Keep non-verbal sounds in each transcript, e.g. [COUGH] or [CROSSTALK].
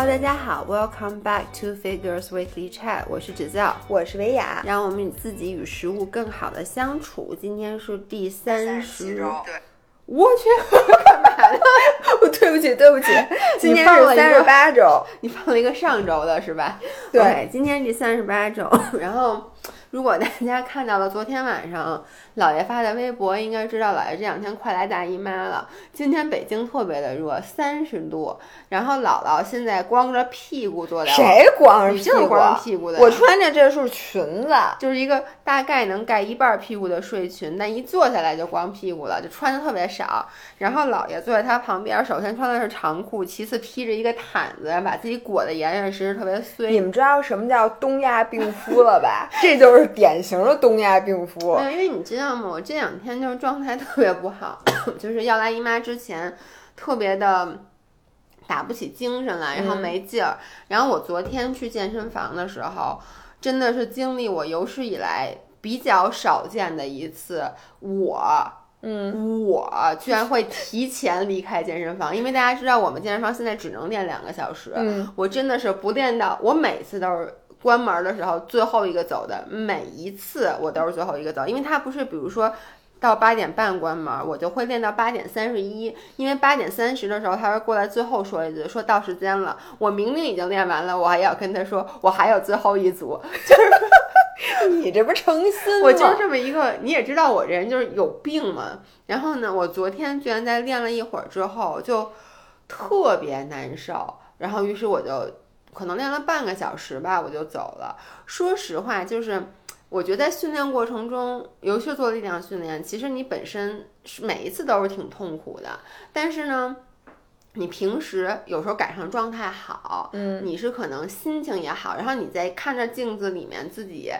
Hello，大家好，Welcome back to Figures Weekly Chat，我是芷教，我是维雅，让我们与自己与食物更好的相处。今天是第三十，对，我去，[LAUGHS] 干嘛呢？我对不起，对不起，[LAUGHS] 今天是三十八周，你放了一个上周的是吧？对，今天第三十八周，[LAUGHS] 然后。如果大家看到了昨天晚上 [LAUGHS] 姥爷发的微博，应该知道姥爷这两天快来大姨妈了。今天北京特别的热，三十度。然后姥姥现在光着屁股坐在，谁光着屁股？光着屁股的。我穿着这是裙子，就是一个大概能盖一半屁股的睡裙，但一坐下来就光屁股了，就穿的特别少。然后姥爷坐在他旁边，首先穿的是长裤，其次披着一个毯子，把自己裹得严严实实，特别碎。你们知道什么叫东亚病夫了吧？这就是。是典型的东亚病夫。对，因为你知道吗？我这两天就是状态特别不好，[COUGHS] 就是要来姨妈之前，特别的打不起精神来，然后没劲儿。然后我昨天去健身房的时候，真的是经历我有史以来比较少见的一次，我，嗯，我居然会提前离开健身房，因为大家知道我们健身房现在只能练两个小时，嗯，我真的是不练到，我每次都是。关门的时候最后一个走的，每一次我都是最后一个走，因为他不是，比如说到八点半关门，我就会练到八点三十一，因为八点三十的时候他会过来最后说一句，说到时间了，我明明已经练完了，我还要跟他说我还有最后一组，[LAUGHS] 就是 [LAUGHS] 你这不成心吗？我就是这么一个，你也知道我这人就是有病嘛。然后呢，我昨天居然在练了一会儿之后就特别难受，然后于是我就。可能练了半个小时吧，我就走了。说实话，就是我觉得在训练过程中，尤其是做力量训练，其实你本身是每一次都是挺痛苦的。但是呢，你平时有时候赶上状态好，嗯，你是可能心情也好，然后你在看着镜子里面自己。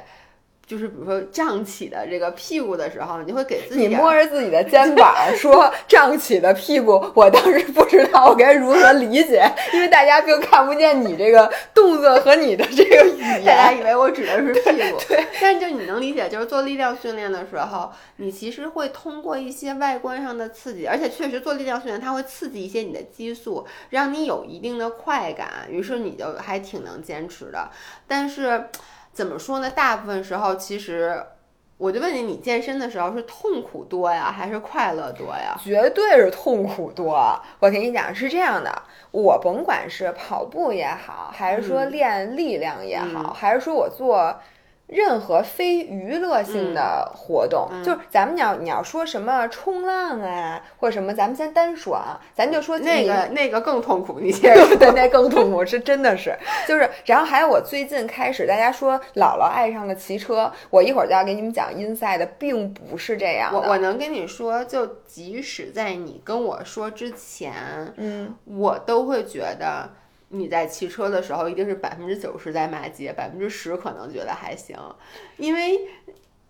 就是比如说胀起的这个屁股的时候，你会给自己你摸着自己的肩膀 [LAUGHS] 说胀起的屁股。我当时不知道我该如何理解，因为大家并看不见你这个动作和你的这个语言，大家以为我指的是屁股。对，但是就你能理解，就是做力量训练的时候，你其实会通过一些外观上的刺激，而且确实做力量训练它会刺激一些你的激素，让你有一定的快感，于是你就还挺能坚持的。但是。怎么说呢？大部分时候，其实我就问你，你健身的时候是痛苦多呀，还是快乐多呀？绝对是痛苦多。我跟你讲，是这样的，我甭管是跑步也好，还是说练力量也好，还是说我做。任何非娱乐性的活动，就是咱们你要你要说什么冲浪啊，或者什么，咱们先单说啊，咱就说那个那个更痛苦，你对对，那更痛苦是真的是，就是然后还有我最近开始，大家说姥姥爱上了骑车，我一会儿就要给你们讲 inside，并不是这样的。我我能跟你说，就即使在你跟我说之前，嗯，我都会觉得。你在骑车的时候，一定是百分之九十在骂街，百分之十可能觉得还行。因为，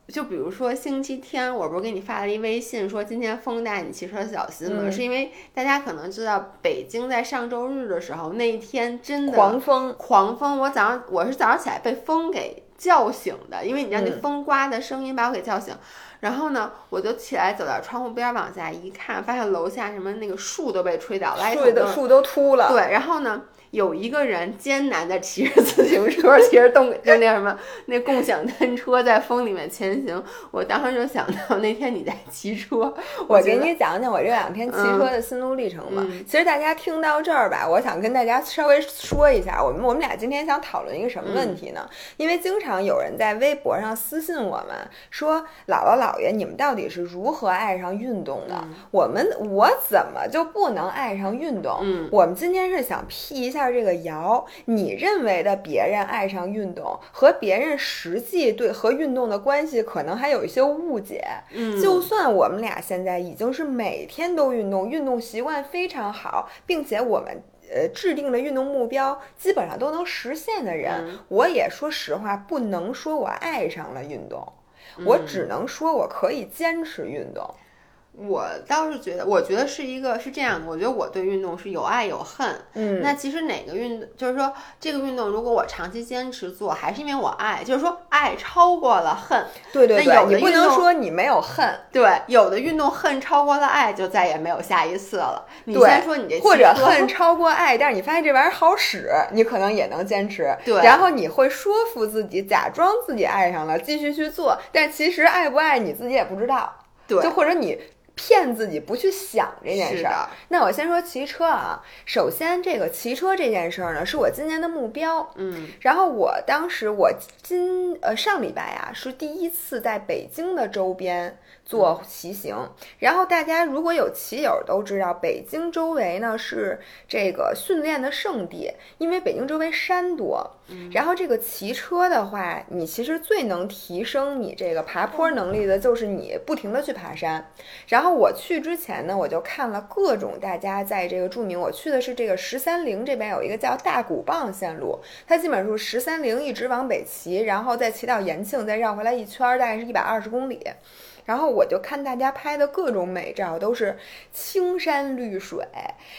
就比如说星期天，我不是给你发了一微信说今天风大，你骑车小心吗？是因为大家可能知道，北京在上周日的时候那一天真的狂风，狂风。我早上我是早上起来被风给叫醒的，因为你知道那风刮的声音把我给叫醒。然后呢，我就起来走到窗户边往下一看，发现楼下什么那个树都被吹倒了，树的树都秃了。对，然后呢？有一个人艰难的骑着自行车，骑着动就那什么 [LAUGHS] 那共享单车在风里面前行。我当时就想到那天你在骑车，我给你讲讲我这两天骑车的心路历程吧。其实大家听到这儿吧，我想跟大家稍微说一下，我们我们俩今天想讨论一个什么问题呢？因为经常有人在微博上私信我们说：“姥姥姥爷，你们到底是如何爱上运动的？我们我怎么就不能爱上运动？”嗯，我们今天是想辟一下。下这个谣，你认为的别人爱上运动和别人实际对和运动的关系，可能还有一些误解。嗯，就算我们俩现在已经是每天都运动，运动习惯非常好，并且我们呃制定的运动目标基本上都能实现的人，我也说实话，不能说我爱上了运动，我只能说我可以坚持运动。我倒是觉得，我觉得是一个是这样的，我觉得我对运动是有爱有恨。嗯，那其实哪个运动，就是说这个运动，如果我长期坚持做，还是因为我爱，就是说爱超过了恨。对对对，你不能说你没有恨。对，有的运动恨超过了爱，就再也没有下一次了。你先说你这，或者恨超过爱，但是你发现这玩意儿好使，你可能也能坚持。对，然后你会说服自己，假装自己爱上了，继续去做，但其实爱不爱你自己也不知道。对，就或者你。骗自己不去想这件事儿。那我先说骑车啊。首先，这个骑车这件事儿呢，是我今年的目标。嗯。然后我当时我今呃上礼拜啊，是第一次在北京的周边做骑行。然后大家如果有骑友都知道，北京周围呢是这个训练的圣地，因为北京周围山多。然后这个骑车的话，你其实最能提升你这个爬坡能力的，就是你不停的去爬山。然后我去之前呢，我就看了各种大家在这个著名，我去的是这个十三陵这边有一个叫大鼓棒线路，它基本上是十三陵一直往北骑，然后再骑到延庆，再绕回来一圈，大概是一百二十公里。然后我就看大家拍的各种美照，都是青山绿水，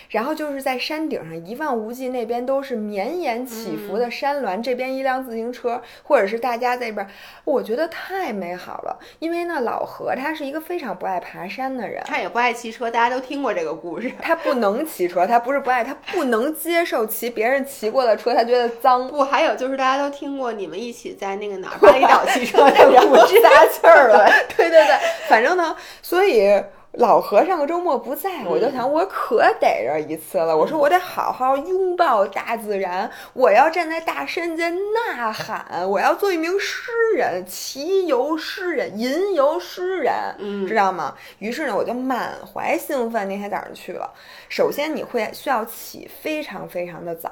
然后就是在山顶上一望无际，那边都是绵延起伏的山峦，这边一辆自行车，或者是大家在那边，我觉得太美好了。因为呢，老何他是一个非常不爱爬山的人，他也不爱骑车，大家都听过这个故事。他不能骑车，他不是不爱，他不能接受骑别人骑过的车，他觉得脏。不，还有就是大家都听过你们一起在那个哪儿巴厘岛骑车的故事，撒气儿了。[LAUGHS] 对对对。反正呢，所以老和尚周末不在，我就想我可逮着一次了。我说我得好好拥抱大自然，我要站在大山间呐喊，我要做一名诗人，骑游诗人，吟游诗人，嗯，知道吗？于是呢，我就满怀兴奋，那天早上去了。首先你会需要起非常非常的早，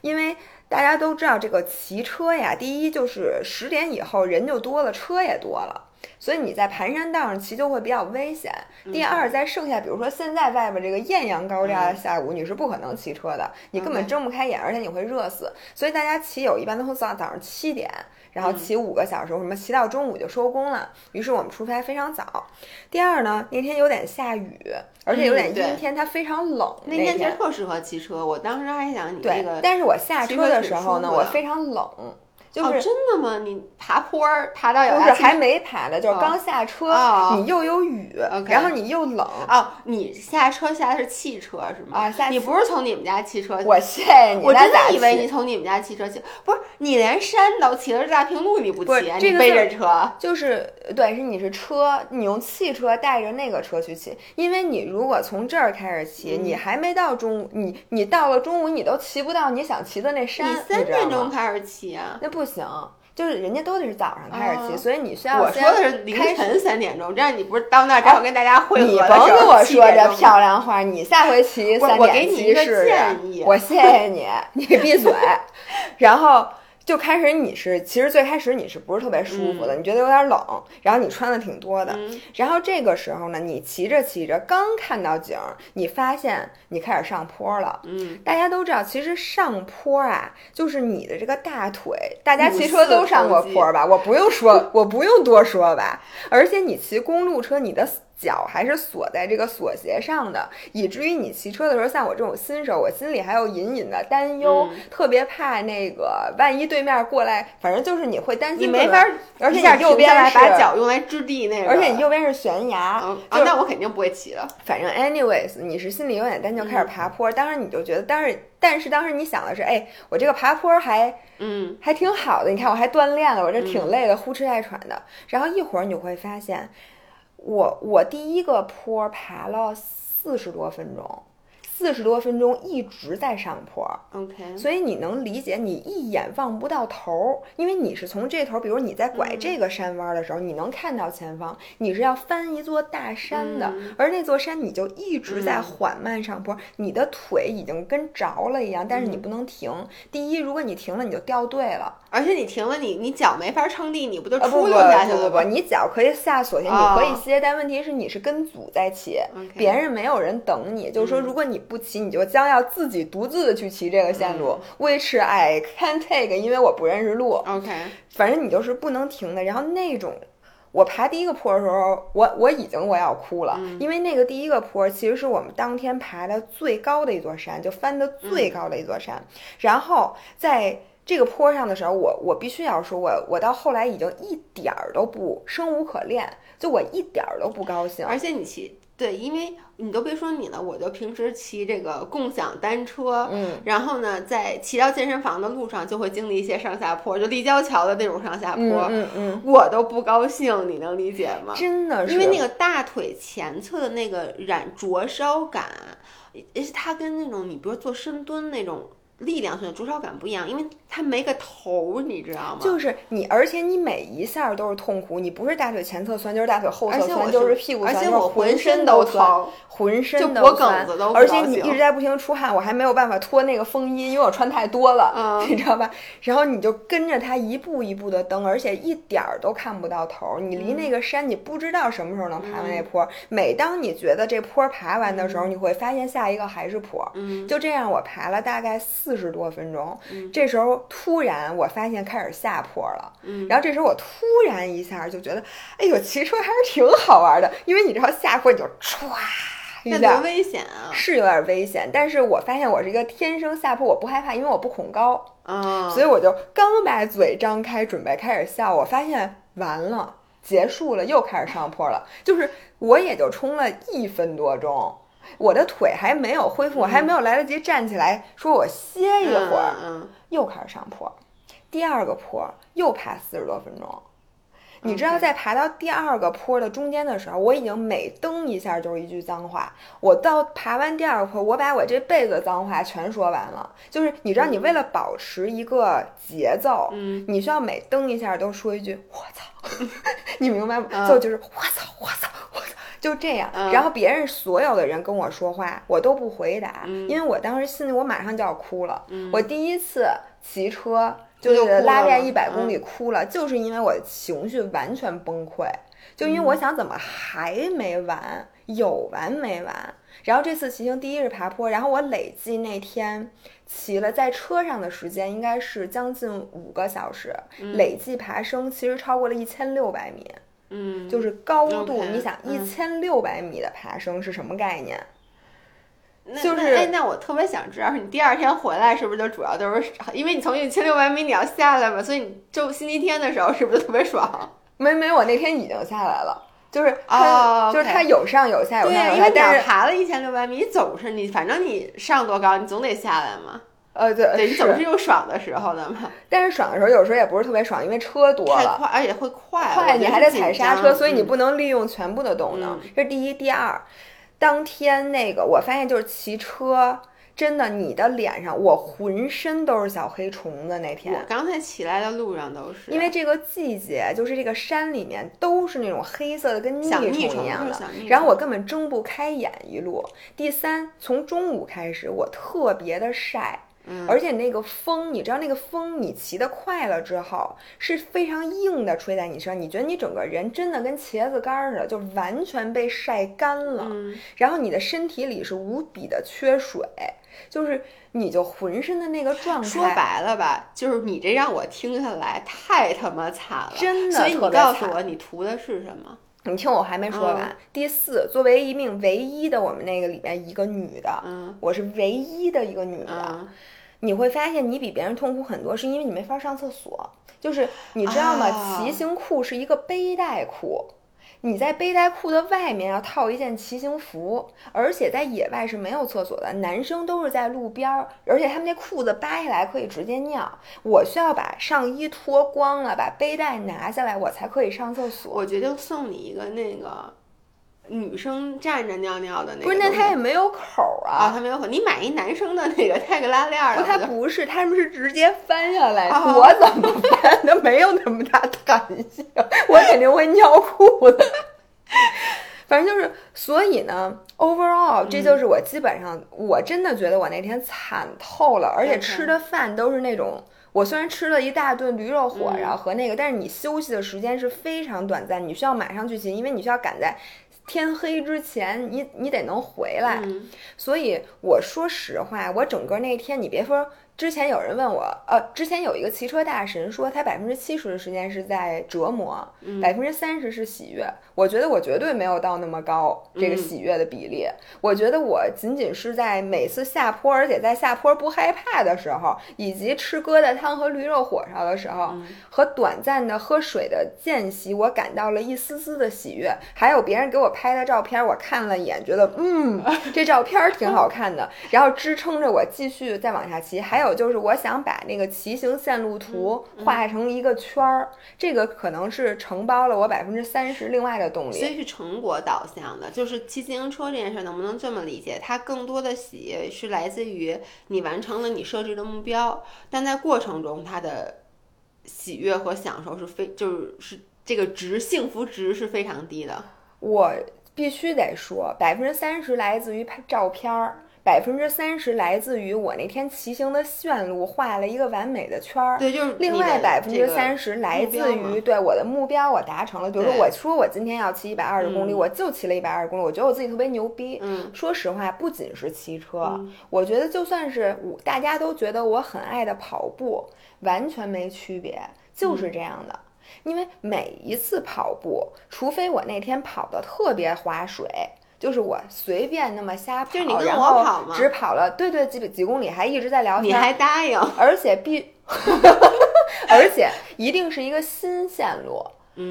因为大家都知道这个骑车呀，第一就是十点以后人就多了，车也多了。所以你在盘山道上骑就会比较危险。第二，在盛夏，比如说现在外边这个艳阳高照的下午，你是不可能骑车的，你根本睁不开眼，而且你会热死。所以大家骑友一般都会早早上七点，然后骑五个小时，什么骑到中午就收工了。于是我们出发非常早。第二呢，那天有点下雨，而且有点阴天，它非常冷。那天其实特适合骑车，我当时还想你这个。但是我下车的时候呢，我非常冷。就是真的吗？你爬坡儿爬到有不是还没爬呢，就是刚下车，你又有雨，然后你又冷哦。你下车下的是汽车是吗？啊，下你不是从你们家汽车？我谢谢你，我真的以为你从你们家汽车去，不是你连山都骑着大平路你不骑，你背着车就是对，是你是车，你用汽车带着那个车去骑，因为你如果从这儿开始骑，你还没到中午，你你到了中午你都骑不到你想骑的那山，你三点钟开始骑啊？那不。行，就是人家都得是早上开始骑，所以你需要。我说的是凌晨三点钟，这样你不是到那儿正好跟大家汇合你甭跟我说这漂亮话，你下回骑三点骑试试。我谢谢你，你闭嘴。[LAUGHS] 然后。就开始你是，其实最开始你是不是特别舒服的？你觉得有点冷，然后你穿的挺多的，然后这个时候呢，你骑着骑着，刚看到景，你发现你开始上坡了。嗯，大家都知道，其实上坡啊，就是你的这个大腿，大家骑车都上过坡吧？我不用说，我不用多说吧？而且你骑公路车，你的。脚还是锁在这个锁鞋上的，以至于你骑车的时候，像我这种新手，我心里还有隐隐的担忧，特别怕那个万一对面过来，反正就是你会担心。你没法，而且你右边是把脚用来支地那个，而且你右边是悬崖，啊，那我肯定不会骑了。反正 anyways，你是心里有点担忧，开始爬坡。当时你就觉得，但是但是当时你想的是，哎，我这个爬坡还嗯还挺好的，你看我还锻炼了，我这挺累的，呼哧带喘的。然后一会儿你会发现。我我第一个坡爬了四十多分钟。四十多分钟一直在上坡，OK，所以你能理解你一眼望不到头，因为你是从这头，比如你在拐这个山弯的时候，你能看到前方，你是要翻一座大山的，而那座山你就一直在缓慢上坡，你的腿已经跟着了一样，但是你不能停。第一，如果你停了，你就掉队了，而且你停了，你你脚没法撑地，你不就出溜下去了？不不不，你脚可以下锁鞋，你可以歇，但问题是你是跟组在骑，别人没有人等你，就是说如果你。不骑，你就将要自己独自的去骑这个线路。Which I can take，因为我不认识路。OK，反正你就是不能停的。然后那种，我爬第一个坡的时候，我我已经我要哭了，因为那个第一个坡其实是我们当天爬的最高的一座山，就翻的最高的一座山。然后在这个坡上的时候，我我必须要说，我我到后来已经一点儿都不生无可恋，就我一点儿都不高兴。而且你骑对，因为你都别说你了，我就平时骑这个共享单车，嗯，然后呢，在骑到健身房的路上就会经历一些上下坡，就立交桥的那种上下坡，嗯嗯，我都不高兴，你能理解吗？真的是，因为那个大腿前侧的那个染灼烧感，而且它跟那种你比如做深蹲那种。力量上的灼烧感不一样，因为它没个头，你知道吗？就是你，而且你每一下都是痛苦，你不是大腿前侧酸，就是大腿后侧酸，就是屁股酸，而且我浑身都疼，浑身都脖梗子都而且你一直在不停出汗，我还没有办法脱那个风衣，因为我穿太多了，[LAUGHS] 你知道吧？然后你就跟着它一步一步的蹬，而且一点儿都看不到头。你离那个山，你不知道什么时候能爬完那坡。每当你觉得这坡爬完的时候，你会发现下一个还是坡。嗯，就这样，我爬了大概四十多分钟。这时候突然我发现开始下坡了，然后这时候我突然一下就觉得，哎呦，骑车还是挺好玩的，因为你知道下坡你就唰一下，多危险啊！是有点危险，但是我发现我是一个天生下坡我不害怕，因为我不恐高啊，所以我就刚把嘴张开准备开始笑，我发现完了，结束了，又开始上坡了，就是我也就冲了一分多钟。我的腿还没有恢复，我还没有来得及站起来，说我歇一会儿，又开始上坡，第二个坡又爬四十多分钟。你知道，在爬到第二个坡的中间的时候，我已经每蹬一下就是一句脏话。我到爬完第二个坡，我把我这辈子脏话全说完了。就是你知道，你为了保持一个节奏，嗯，你需要每蹬一下都说一句“我操 [LAUGHS] [LAUGHS] ”，你明白吗？就就是“我操我操，我操”。就这样，然后别人所有的人跟我说话，我都不回答，因为我当时心里我马上就要哭了。我第一次骑车就是拉练一百公里哭了，就是因为我的情绪完全崩溃，就因为我想怎么还没完，有完没完？然后这次骑行第一是爬坡，然后我累计那天骑了在车上的时间应该是将近五个小时，累计爬升其实超过了一千六百米。嗯，就是高度，你想一千六百米的爬升是什么概念？就是哎，那我特别想知道，你第二天回来是不是就主要都是因为你从一千六百米你要下来嘛，所以你就星期天的时候是不是特别爽？[LAUGHS] 没没，我那天已经下来了，就是它就是它有上有下有上有下，因为你要爬了一千六百米，你总是你反正你上多高，你总得下来嘛。呃，对，对你总是有爽的时候的嘛。但是爽的时候，有时候也不是特别爽，因为车多了，快，而且会快，快，你还得踩刹车，所以你嗯不能利用全部的动能。这是第一，第二，当天那个我发现就是骑车，真的，你的脸上我浑身都是小黑虫子。那天我刚才起来的路上都是，因为这个季节，就是这个山里面都是那种黑色的，跟腻虫一样，的然后我根本睁不开眼一路。第三，从中午开始，我特别的晒。而且那个风，你知道那个风，你骑得快了之后是非常硬的吹在你身上，你觉得你整个人真的跟茄子干似的，就完全被晒干了。然后你的身体里是无比的缺水，就是你就浑身的那个状态。说白了吧，就是你这让我听下来太他妈惨了，真的。所以你告诉我，你图的是什么？你听我还没说完。第四，作为一名唯一的我们那个里面一个女的，嗯，我是唯一的一个女的。你会发现你比别人痛苦很多，是因为你没法上厕所。就是你知道吗？骑行裤是一个背带裤，你在背带裤的外面要套一件骑行服，而且在野外是没有厕所的。男生都是在路边儿，而且他们那裤子扒下来可以直接尿。我需要把上衣脱光了，把背带拿下来，我才可以上厕所。我决定送你一个那个。女生站着尿尿的那个，不是，那它也没有口啊，它没有口。你买一男生的那个带个拉链儿的，它不是，他们是直接翻下来。我怎么翻？它没有那么大弹性，我肯定会尿裤子。[LAUGHS] 反正就是，所以呢，overall，这就是我基本上，我真的觉得我那天惨透了，而且吃的饭都是那种，我虽然吃了一大顿驴肉火烧和那个，但是你休息的时间是非常短暂，你需要马上去骑，因为你需要赶在。天黑之前，你你得能回来。所以我说实话，我整个那天，你别说之前有人问我，呃，之前有一个骑车大神说，他百分之七十的时间是在折磨，百分之三十是喜悦。我觉得我绝对没有到那么高这个喜悦的比例。我觉得我仅仅是在每次下坡，而且在下坡不害怕的时候，以及吃疙瘩汤和驴肉火烧的时候，和短暂的喝水的间隙，我感到了一丝丝的喜悦。还有别人给我拍的照片，我看了一眼，觉得嗯，[LAUGHS] 这照片挺好看的，然后支撑着我继续再往下骑。还有。就是我想把那个骑行线路图画成一个圈儿，这个可能是承包了我百分之三十另外的动力。所以是成果导向的，就是骑自行车这件事能不能这么理解？它更多的喜悦是来自于你完成了你设置的目标，但在过程中它的喜悦和享受是非就是是这个值幸福值是非常低的。我必须得说，百分之三十来自于拍照片儿。百分之三十来自于我那天骑行的线路画了一个完美的圈儿，对，就是另外百分之三十来自于对我的目标我达成了。比如说我说我今天要骑一百二十公里，我就骑了一百二十公里，我觉得我自己特别牛逼。嗯，说实话，不仅是骑车，我觉得就算是我大家都觉得我很爱的跑步，完全没区别，就是这样的。因为每一次跑步，除非我那天跑的特别划水。就是我随便那么瞎跑，然后只跑了对对几几公里，还一直在聊天，你还答应，[LAUGHS] 而且必，[LAUGHS] 而且一定是一个新线路。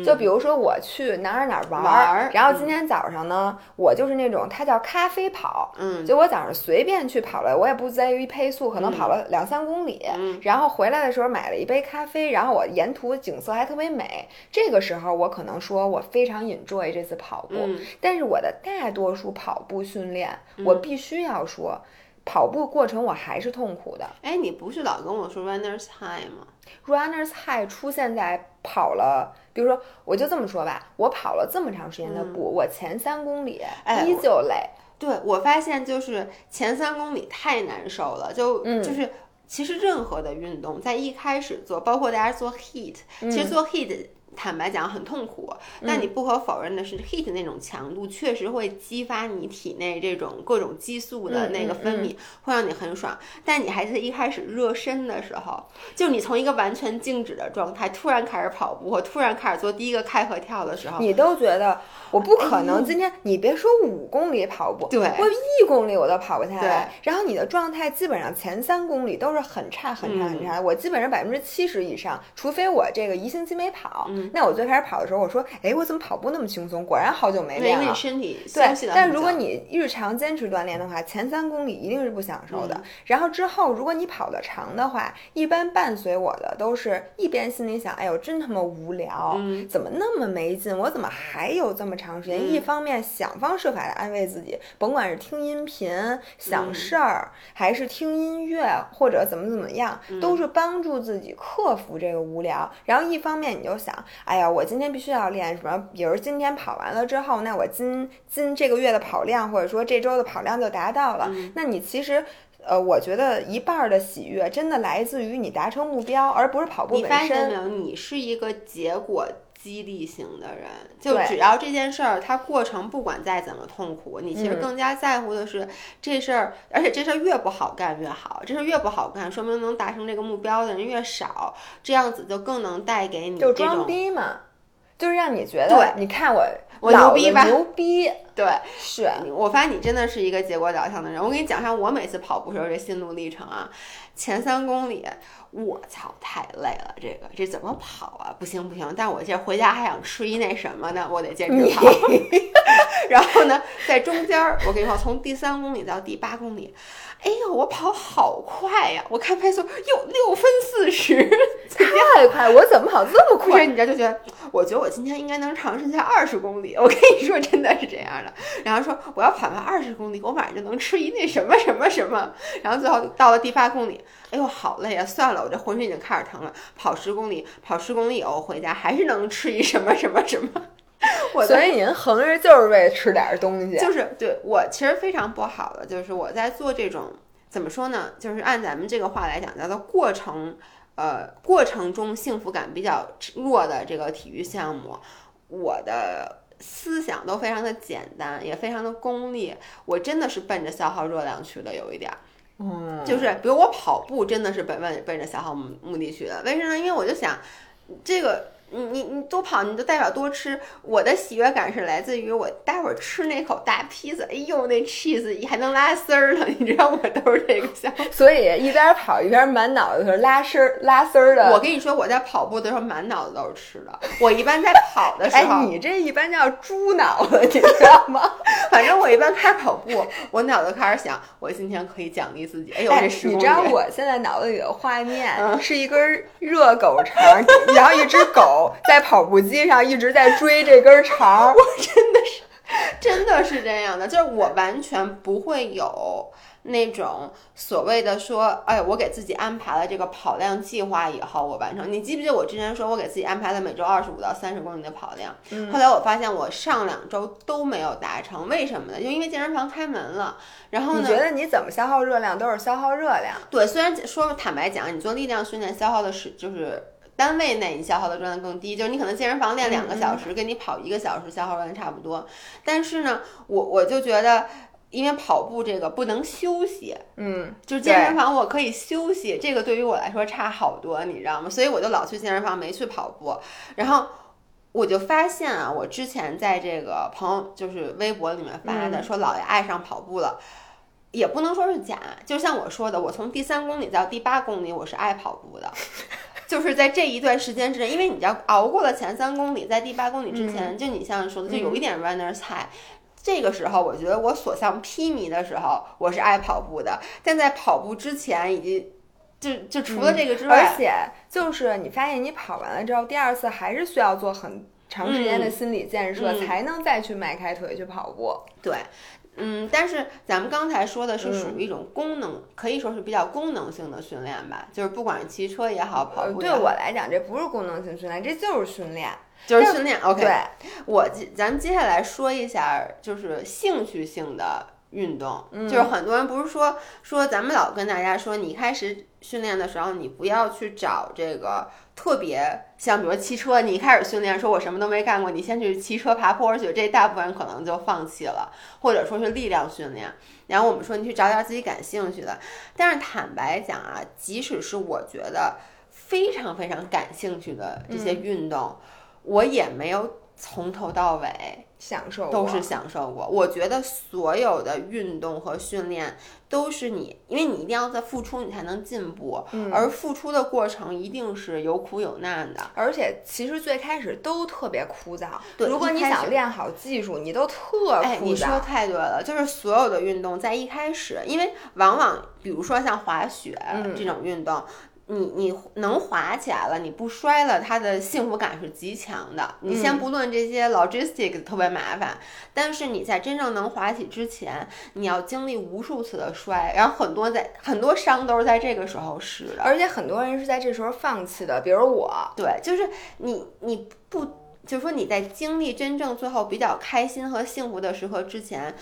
就比如说我去哪儿哪儿玩儿，然后今天早上呢，我就是那种它叫咖啡跑，嗯，就我早上随便去跑了，我也不在于配速，可能跑了两三公里，然后回来的时候买了一杯咖啡，然后我沿途景色还特别美，这个时候我可能说我非常 enjoy 这次跑步，但是我的大多数跑步训练，我必须要说。跑步过程我还是痛苦的。哎，你不是老跟我说 runners high 吗？runners high 出现在跑了，比如说，我就这么说吧，我跑了这么长时间的步，我前三公里依旧累。对，我发现就是前三公里太难受了，就就是其实任何的运动在一开始做，包括大家做 heat，其实做 heat。坦白讲很痛苦，但你不可否认的是，heat 那种强度确实会激发你体内这种各种激素的那个分泌，会让你很爽。但你还是一开始热身的时候，就你从一个完全静止的状态突然开始跑步，或突然开始做第一个开合跳的时候，你都觉得我不可能今天。你别说五公里跑步，对，我一公里我都跑不下来。然后你的状态基本上前三公里都是很差很差很差。我基本上百分之七十以上，除非我这个一星期没跑。那我最开始跑的时候，我说，哎，我怎么跑步那么轻松？果然好久没练了。因为你身体对，但如果你日常坚持锻炼的话，前三公里一定是不享受的。然后之后，如果你跑得长的话，一般伴随我的都是一边心里想，哎呦，真他妈无聊，怎么那么没劲？我怎么还有这么长时间？一方面想方设法的安慰自己，甭管是听音频、想事儿，还是听音乐，或者怎么怎么样，都是帮助自己克服这个无聊。然后一方面你就想。哎呀，我今天必须要练什么？比如今天跑完了之后，那我今今这个月的跑量，或者说这周的跑量就达到了。那你其实，呃，我觉得一半的喜悦真的来自于你达成目标，而不是跑步本身。你发现没有？你是一个结果。激励型的人，就只要这件事儿，它过程不管再怎么痛苦，你其实更加在乎的是这事儿，而且这事儿越不好干越好，这事儿越不好干，说明能达成这个目标的人越少，这样子就更能带给你就装逼嘛，就是让你觉得，对，你看我我牛逼吧，牛逼，[LAUGHS] 对，是我发现你真的是一个结果导向的人。我给你讲一下我每次跑步时候这心路历程啊，前三公里。我操，太累了，这个这怎么跑啊？不行不行，但我这回家还想吃一那什么呢？我得坚持跑。[LAUGHS] 然后呢，在中间儿，我跟你说，从第三公里到第八公里。哎呦，我跑好快呀！我看配速，哟，六分四十，[LAUGHS] 太快！我怎么跑这么快？你这就觉得，我觉得我今天应该能尝试下二十公里。我跟你说，真的是这样的。然后说我要跑完二十公里，我晚上就能吃一那什么什么什么。然后最后到了第八公里，哎呦，好累啊！算了，我这浑身已经开始疼了。跑十公里，跑十公里以后回家还是能吃一什么什么什么。我所以您横着就是为吃点东西，就是对我其实非常不好的，就是我在做这种怎么说呢？就是按咱们这个话来讲，叫做过程，呃，过程中幸福感比较弱的这个体育项目，我的思想都非常的简单，也非常的功利，我真的是奔着消耗热量去的，有一点。嗯，就是比如我跑步真的是奔奔奔着消耗目目的去的，为什么呢？因为我就想这个。你你你多跑，你就代表多吃。我的喜悦感是来自于我待会儿吃那口大披萨，哎呦，那 cheese 还能拉丝儿呢，你知道我都是这个想法。所以一边跑一边满脑子是拉丝儿拉丝儿的。我跟你说，我在跑步的时候满脑子都是吃的。我一般在跑的时候，[LAUGHS] 哎，你这一般叫猪脑子，你知道吗？[LAUGHS] 反正我一般开始跑步，我脑子开始想，我今天可以奖励自己。哎呦，这十你知道我现在脑子里的画面是一根热狗肠，然后一只狗。在跑步机上一直在追这根肠，[LAUGHS] 我真的是，真的是这样的，就是我完全不会有那种所谓的说，哎，我给自己安排了这个跑量计划以后我完成。你记不记得我之前说我给自己安排了每周二十五到三十公里的跑量？嗯，后来我发现我上两周都没有达成，为什么呢？就因为健身房开门了。然后呢？你觉得你怎么消耗热量都是消耗热量？对，虽然说坦白讲，你做力量训练消耗的是就是。单位内你消耗的热量更低，就是你可能健身房练两个小时，跟你跑一个小时消耗热量差不多。但是呢，我我就觉得，因为跑步这个不能休息，嗯，就健身房我可以休息，这个对于我来说差好多，你知道吗？所以我就老去健身房，没去跑步。然后我就发现啊，我之前在这个朋友就是微博里面发的，说姥爷爱上跑步了，也不能说是假。就像我说的，我从第三公里到第八公里，我是爱跑步的。就是在这一段时间之内，因为你要熬过了前三公里，在第八公里之前，就你像说的，就有一点 runner 菜。这个时候，我觉得我所向披靡的时候，我是爱跑步的。但在跑步之前，以及就就除了这个之外，而且就是你发现你跑完了之后，第二次还是需要做很长时间的心理建设，才能再去迈开腿去跑步。对。嗯，但是咱们刚才说的是属于一种功能，可以说是比较功能性的训练吧。就是不管是骑车也好，跑步对我来讲，这不是功能性训练，这就是训练，就是训练。OK，对，我咱们接下来说一下，就是兴趣性的。运动就是很多人不是说说咱们老跟大家说，你开始训练的时候，你不要去找这个特别像，比如说骑车，你一开始训练，说我什么都没干过，你先去骑车爬坡而且，这大部分人可能就放弃了，或者说是力量训练。然后我们说你去找点自己感兴趣的，但是坦白讲啊，即使是我觉得非常非常感兴趣的这些运动，我也没有从头到尾。享受都是享受过。我觉得所有的运动和训练都是你，因为你一定要在付出，你才能进步。嗯，而付出的过程一定是有苦有难的。而且其实最开始都特别枯燥。对，如果你想练好技术，你都特枯燥。哎，你说太对了，就是所有的运动在一开始，因为往往比如说像滑雪这种运动。你你能滑起来了，你不摔了，它的幸福感是极强的。你先不论这些 logistics 特别麻烦，但是你在真正能滑起之前，你要经历无数次的摔，然后很多在很多伤都是在这个时候使的，而且很多人是在这时候放弃的，比如我。对，就是你你不就是说你在经历真正最后比较开心和幸福的时刻之前。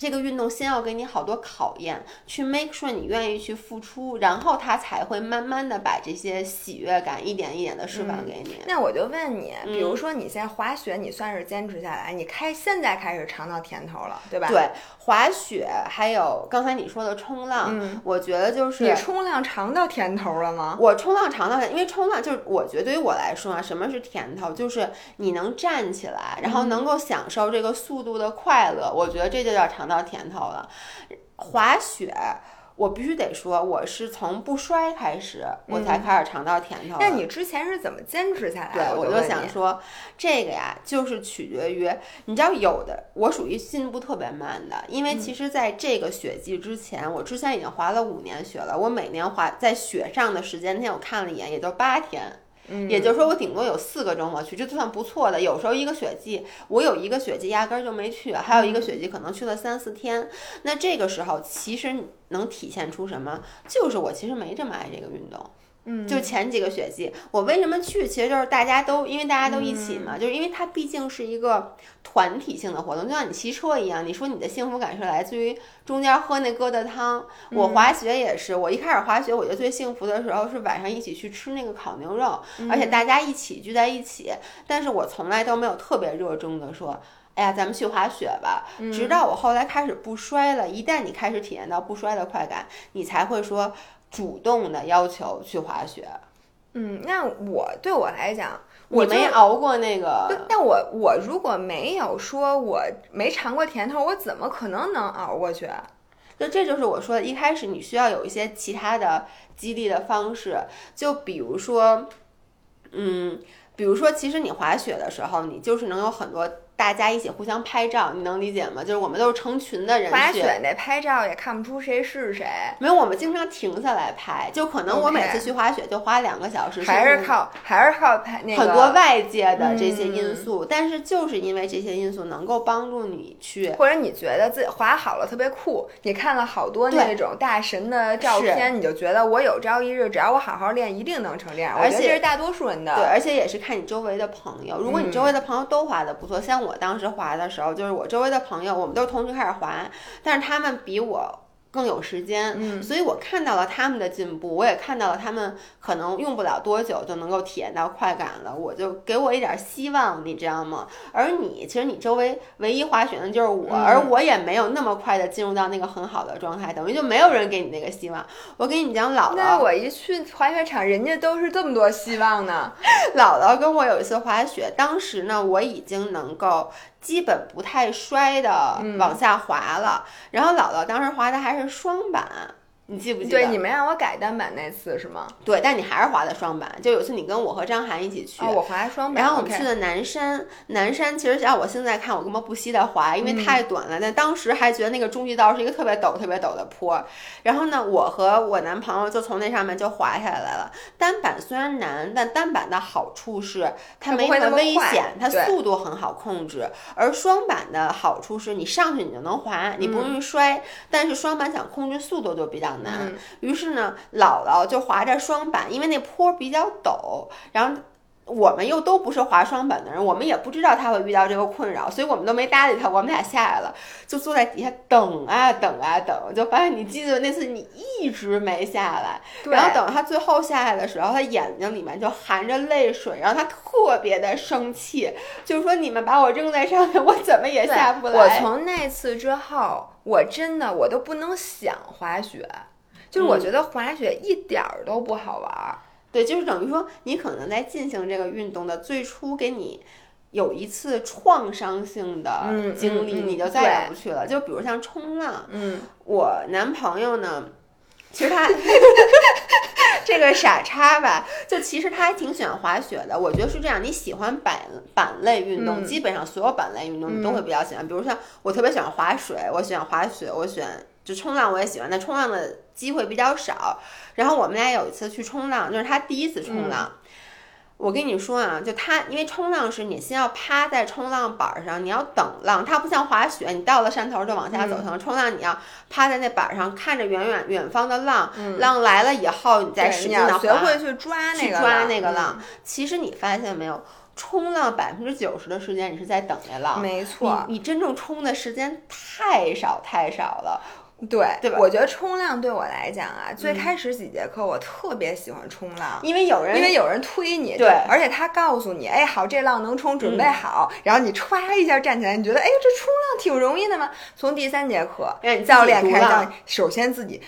这个运动先要给你好多考验，去 make sure 你愿意去付出，然后它才会慢慢的把这些喜悦感一点一点的释放给你。那我就问你，比如说你现在滑雪，你算是坚持下来，你开现在开始尝到甜头了，对吧？对，滑雪还有刚才你说的冲浪，我觉得就是你冲浪尝到甜头了吗？我冲浪尝到，因为冲浪就是我觉得对于我来说啊，什么是甜头？就是你能站起来，然后能够享受这个速度的快乐，我觉得这就叫尝。到甜头了，滑雪我必须得说，我是从不摔开始，我才开始尝到甜头。那你之前是怎么坚持下来的？对，我就想说，这个呀，就是取决于你知道，有的我属于进步特别慢的，因为其实在这个雪季之前，我之前已经滑了五年雪了，我每年滑在雪上的时间，那天我看了一眼，也就八天。也就是说，我顶多有四个周末去，这就算不错的。有时候一个雪季，我有一个雪季压根儿就没去，还有一个雪季可能去了三四天。那这个时候其实能体现出什么？就是我其实没这么爱这个运动。嗯，就前几个雪季，我为什么去？其实就是大家都因为大家都一起嘛，就是因为它毕竟是一个团体性的活动，就像你骑车一样。你说你的幸福感是来自于中间喝那疙瘩汤，我滑雪也是。我一开始滑雪，我觉得最幸福的时候是晚上一起去吃那个烤牛肉，而且大家一起聚在一起。但是我从来都没有特别热衷的说。哎呀，咱们去滑雪吧。直到我后来开始不摔了，一旦你开始体验到不摔的快感，你才会说主动的要求去滑雪。嗯，那我对我来讲，我没熬过那个。但我我如果没有说我没尝过甜头，我怎么可能能熬过去？就这就是我说的，一开始你需要有一些其他的激励的方式，就比如说，嗯，比如说，其实你滑雪的时候，你就是能有很多。大家一起互相拍照，你能理解吗？就是我们都是成群的人滑雪那拍照也看不出谁是谁。没有，我们经常停下来拍，就可能我每次去滑雪就花两个小时。还是靠还是靠拍那个很多外界的这些因素，但是就是因为这些因素能够帮助你去，或者你觉得自己滑好了特别酷，你看了好多那种大神的照片，你就觉得我有朝一日只要我好好练，一定能成这样。而且这是大多数人的，对，而且也是看你周围的朋友。如果你周围的朋友都滑的不错，像我。我当时滑的时候，就是我周围的朋友，我们都同时开始滑，但是他们比我。更有时间，嗯，所以我看到了他们的进步，我也看到了他们可能用不了多久就能够体验到快感了，我就给我一点希望，你知道吗？而你，其实你周围唯一滑雪的就是我，而我也没有那么快的进入到那个很好的状态，等于就没有人给你那个希望。我跟你讲，姥姥，我一去滑雪场，人家都是这么多希望呢。[LAUGHS] 姥姥跟我有一次滑雪，当时呢，我已经能够。基本不太摔的往下滑了，然后姥姥当时滑的还是双板。你记不记得？对，你们让我改单板那次是吗？对，但你还是滑的双板。就有次你跟我和张涵一起去，我滑双板。然后我们去的南山，南山其实要我现在看，我根本不惜的滑，因为太短了。但当时还觉得那个中级道是一个特别陡、特别陡的坡。然后呢，我和我男朋友就从那上面就滑下来了。单板虽然难，但单板的好处是它没那么危险，它速度很好控制。而双板的好处是你上去你就能滑，你不容易摔。但是双板想控制速度就比较。难，于是呢，姥姥就滑着双板，因为那坡比较陡，然后我们又都不是滑双板的人，我们也不知道他会遇到这个困扰，所以我们都没搭理他。我们俩下来了，就坐在底下等啊等啊等，就发现你记得那次你一直没下来，然后等他最后下来的时候，他眼睛里面就含着泪水，然后他特别的生气，就是说你们把我扔在上面，我怎么也下不来。我从那次之后，我真的我都不能想滑雪。就是我觉得滑雪一点儿都不好玩儿，对，就是等于说你可能在进行这个运动的最初给你有一次创伤性的经历，你就再也不去了。就比如像冲浪，嗯，我男朋友呢，其实他 [LAUGHS] 这个傻叉吧，就其实他还挺喜欢滑雪的。我觉得是这样，你喜欢板板类运动，基本上所有板类运动你都会比较喜欢。比如像我特别喜欢滑水，我喜欢滑雪，我喜欢。就冲浪我也喜欢，但冲浪的机会比较少。然后我们俩有一次去冲浪，就是他第一次冲浪。我跟你说啊，就他，因为冲浪是你先要趴在冲浪板上，你要等浪。它不像滑雪，你到了山头就往下走。嗯。冲浪你要趴在那板上，看着远远远方的浪，浪来了以后你再使劲。学会去抓那个抓那个浪。其实你发现没有，冲浪百分之九十的时间你是在等那浪。没错。你真正冲的时间太少太少了。对，对吧？我觉得冲浪对我来讲啊，最开始几节课我特别喜欢冲浪，因为有人，因为有人推你，对，而且他告诉你，哎，好，这浪能冲，准备好，然后你歘一下站起来，你觉得，哎，这冲浪挺容易的嘛。从第三节课，教练开始教你，首先自己。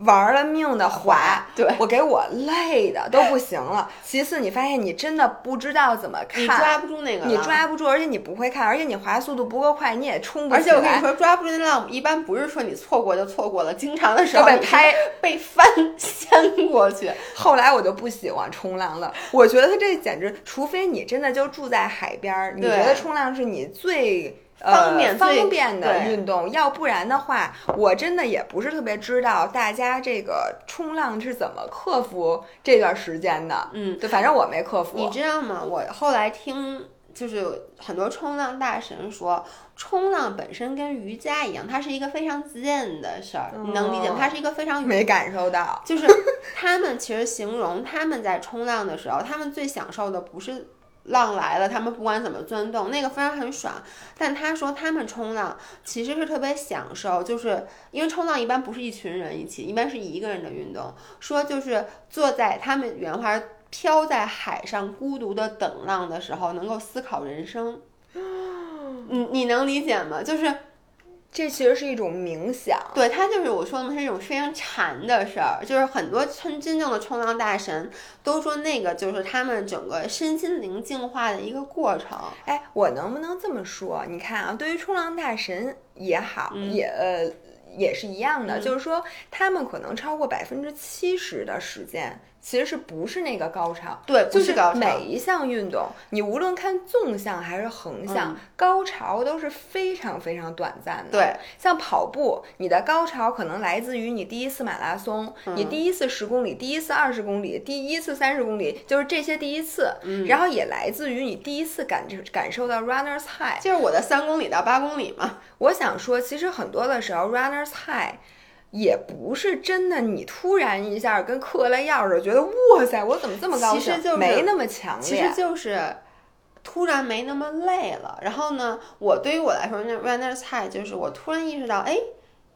玩了命的滑，对我给我累的都不行了。其次，你发现你真的不知道怎么看，你抓不住那个，你抓不住，而且你不会看，而且你滑速度不够快，你也冲不起来。而且我跟你说，抓不住那浪，一般不是说你错过就错过了，经常的时候被拍、被翻掀过去。后来我就不喜欢冲浪了，我觉得它这简直，除非你真的就住在海边儿，你觉得冲浪是你最。方便方便的运动，要不然的话，我真的也不是特别知道大家这个冲浪是怎么克服这段时间的。嗯，对，反正我没克服。你知道吗？我后来听，就是很多冲浪大神说，冲浪本身跟瑜伽一样，它是一个非常自然的事儿。你能理解吗？它是一个非常没感受到，就是 [LAUGHS] 他们其实形容他们在冲浪的时候，他们最享受的不是。浪来了，他们不管怎么钻洞，那个非常很爽。但他说他们冲浪其实是特别享受，就是因为冲浪一般不是一群人一起，一般是一个人的运动。说就是坐在他们原话，飘在海上孤独的等浪的时候，能够思考人生。你你能理解吗？就是。这其实是一种冥想，对它就是我说的嘛，是一种非常禅的事儿。就是很多真真正的冲浪大神都说那个就是他们整个身心灵净化的一个过程。哎，我能不能这么说？你看啊，对于冲浪大神也好，也呃也是一样的，就是说他们可能超过百分之七十的时间。其实是不是那个高潮？对，就是每一项运动，你无论看纵向还是横向，高潮都是非常非常短暂的。对，像跑步，你的高潮可能来自于你第一次马拉松，你第一次十公里，第一次二十公里，第一次三十公里，就是这些第一次。嗯，然后也来自于你第一次感感受到 runners high，就是我的三公里到八公里嘛。我想说，其实很多的时候 runners high。也不是真的，你突然一下跟嗑了药似的，觉得哇塞，我怎么这么高兴？没那么强烈，其实就是突然没那么累了。然后呢，我对于我来说，那 runner high 就是我突然意识到，哎。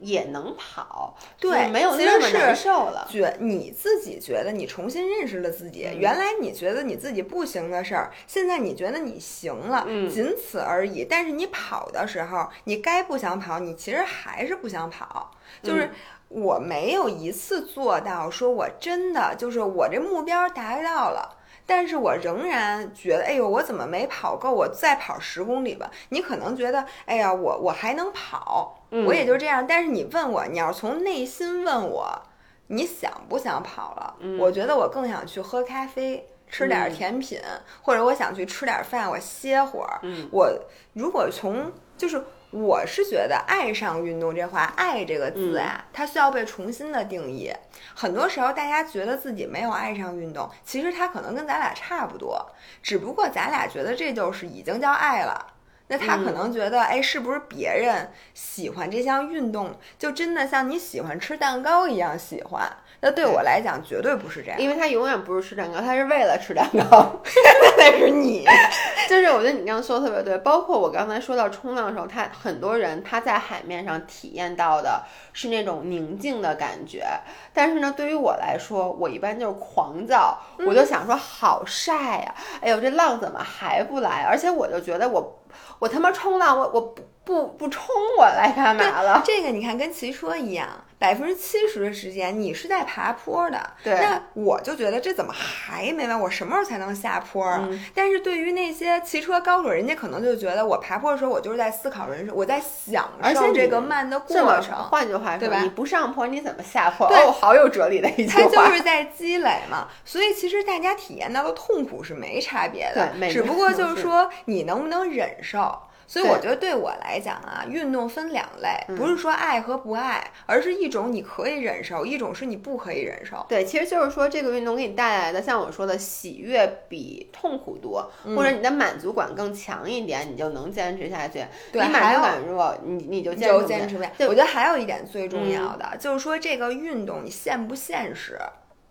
也能跑，对，没有那么难受了。觉你自己觉得你重新认识了自己，原来你觉得你自己不行的事儿，现在你觉得你行了，仅此而已。但是你跑的时候，你该不想跑，你其实还是不想跑。就是我没有一次做到，说我真的就是我这目标达到了。但是我仍然觉得，哎呦，我怎么没跑够？我再跑十公里吧。你可能觉得，哎呀，我我还能跑，我也就这样。但是你问我，你要从内心问我，你想不想跑了？我觉得我更想去喝咖啡，吃点甜品，或者我想去吃点饭，我歇会儿。我如果从就是。我是觉得爱上运动这话，爱这个字啊，它需要被重新的定义。很多时候，大家觉得自己没有爱上运动，其实它可能跟咱俩差不多，只不过咱俩觉得这就是已经叫爱了。那他可能觉得，哎，是不是别人喜欢这项运动，就真的像你喜欢吃蛋糕一样喜欢？那对我来讲，绝对不是这样，因为他永远不是吃蛋糕，他是为了吃蛋糕。[LAUGHS] 那是你，[LAUGHS] 就是我觉得你刚刚说的特别对。包括我刚才说到冲浪的时候，他很多人他在海面上体验到的是那种宁静的感觉，但是呢，对于我来说，我一般就是狂躁，我就想说好晒呀，哎呦这浪怎么还不来？而且我就觉得我我他妈冲浪，我我不不不冲我来干嘛了？这个你看跟骑车一样。百分之七十的时间你是在爬坡的，对，那我就觉得这怎么还没完？我什么时候才能下坡啊？但是对于那些骑车高手，人家可能就觉得我爬坡的时候，我就是在思考人生，我在享受这个慢的过程。换句话说，对吧？你不上坡，你怎么下坡？哦，好有哲理的一句话。它就是在积累嘛，所以其实大家体验到的痛苦是没差别的，只不过就是说你能不能忍受。所以我觉得对我来讲啊，运动分两类，不是说爱和不爱，而是一种你可以忍受，一种是你不可以忍受。对，其实就是说这个运动给你带来的，像我说的喜悦比痛苦多，或者你的满足感更强一点，你就能坚持下去。对，你满足感弱，你你就坚持不了。我觉得还有一点最重要的，就是说这个运动你现不现实。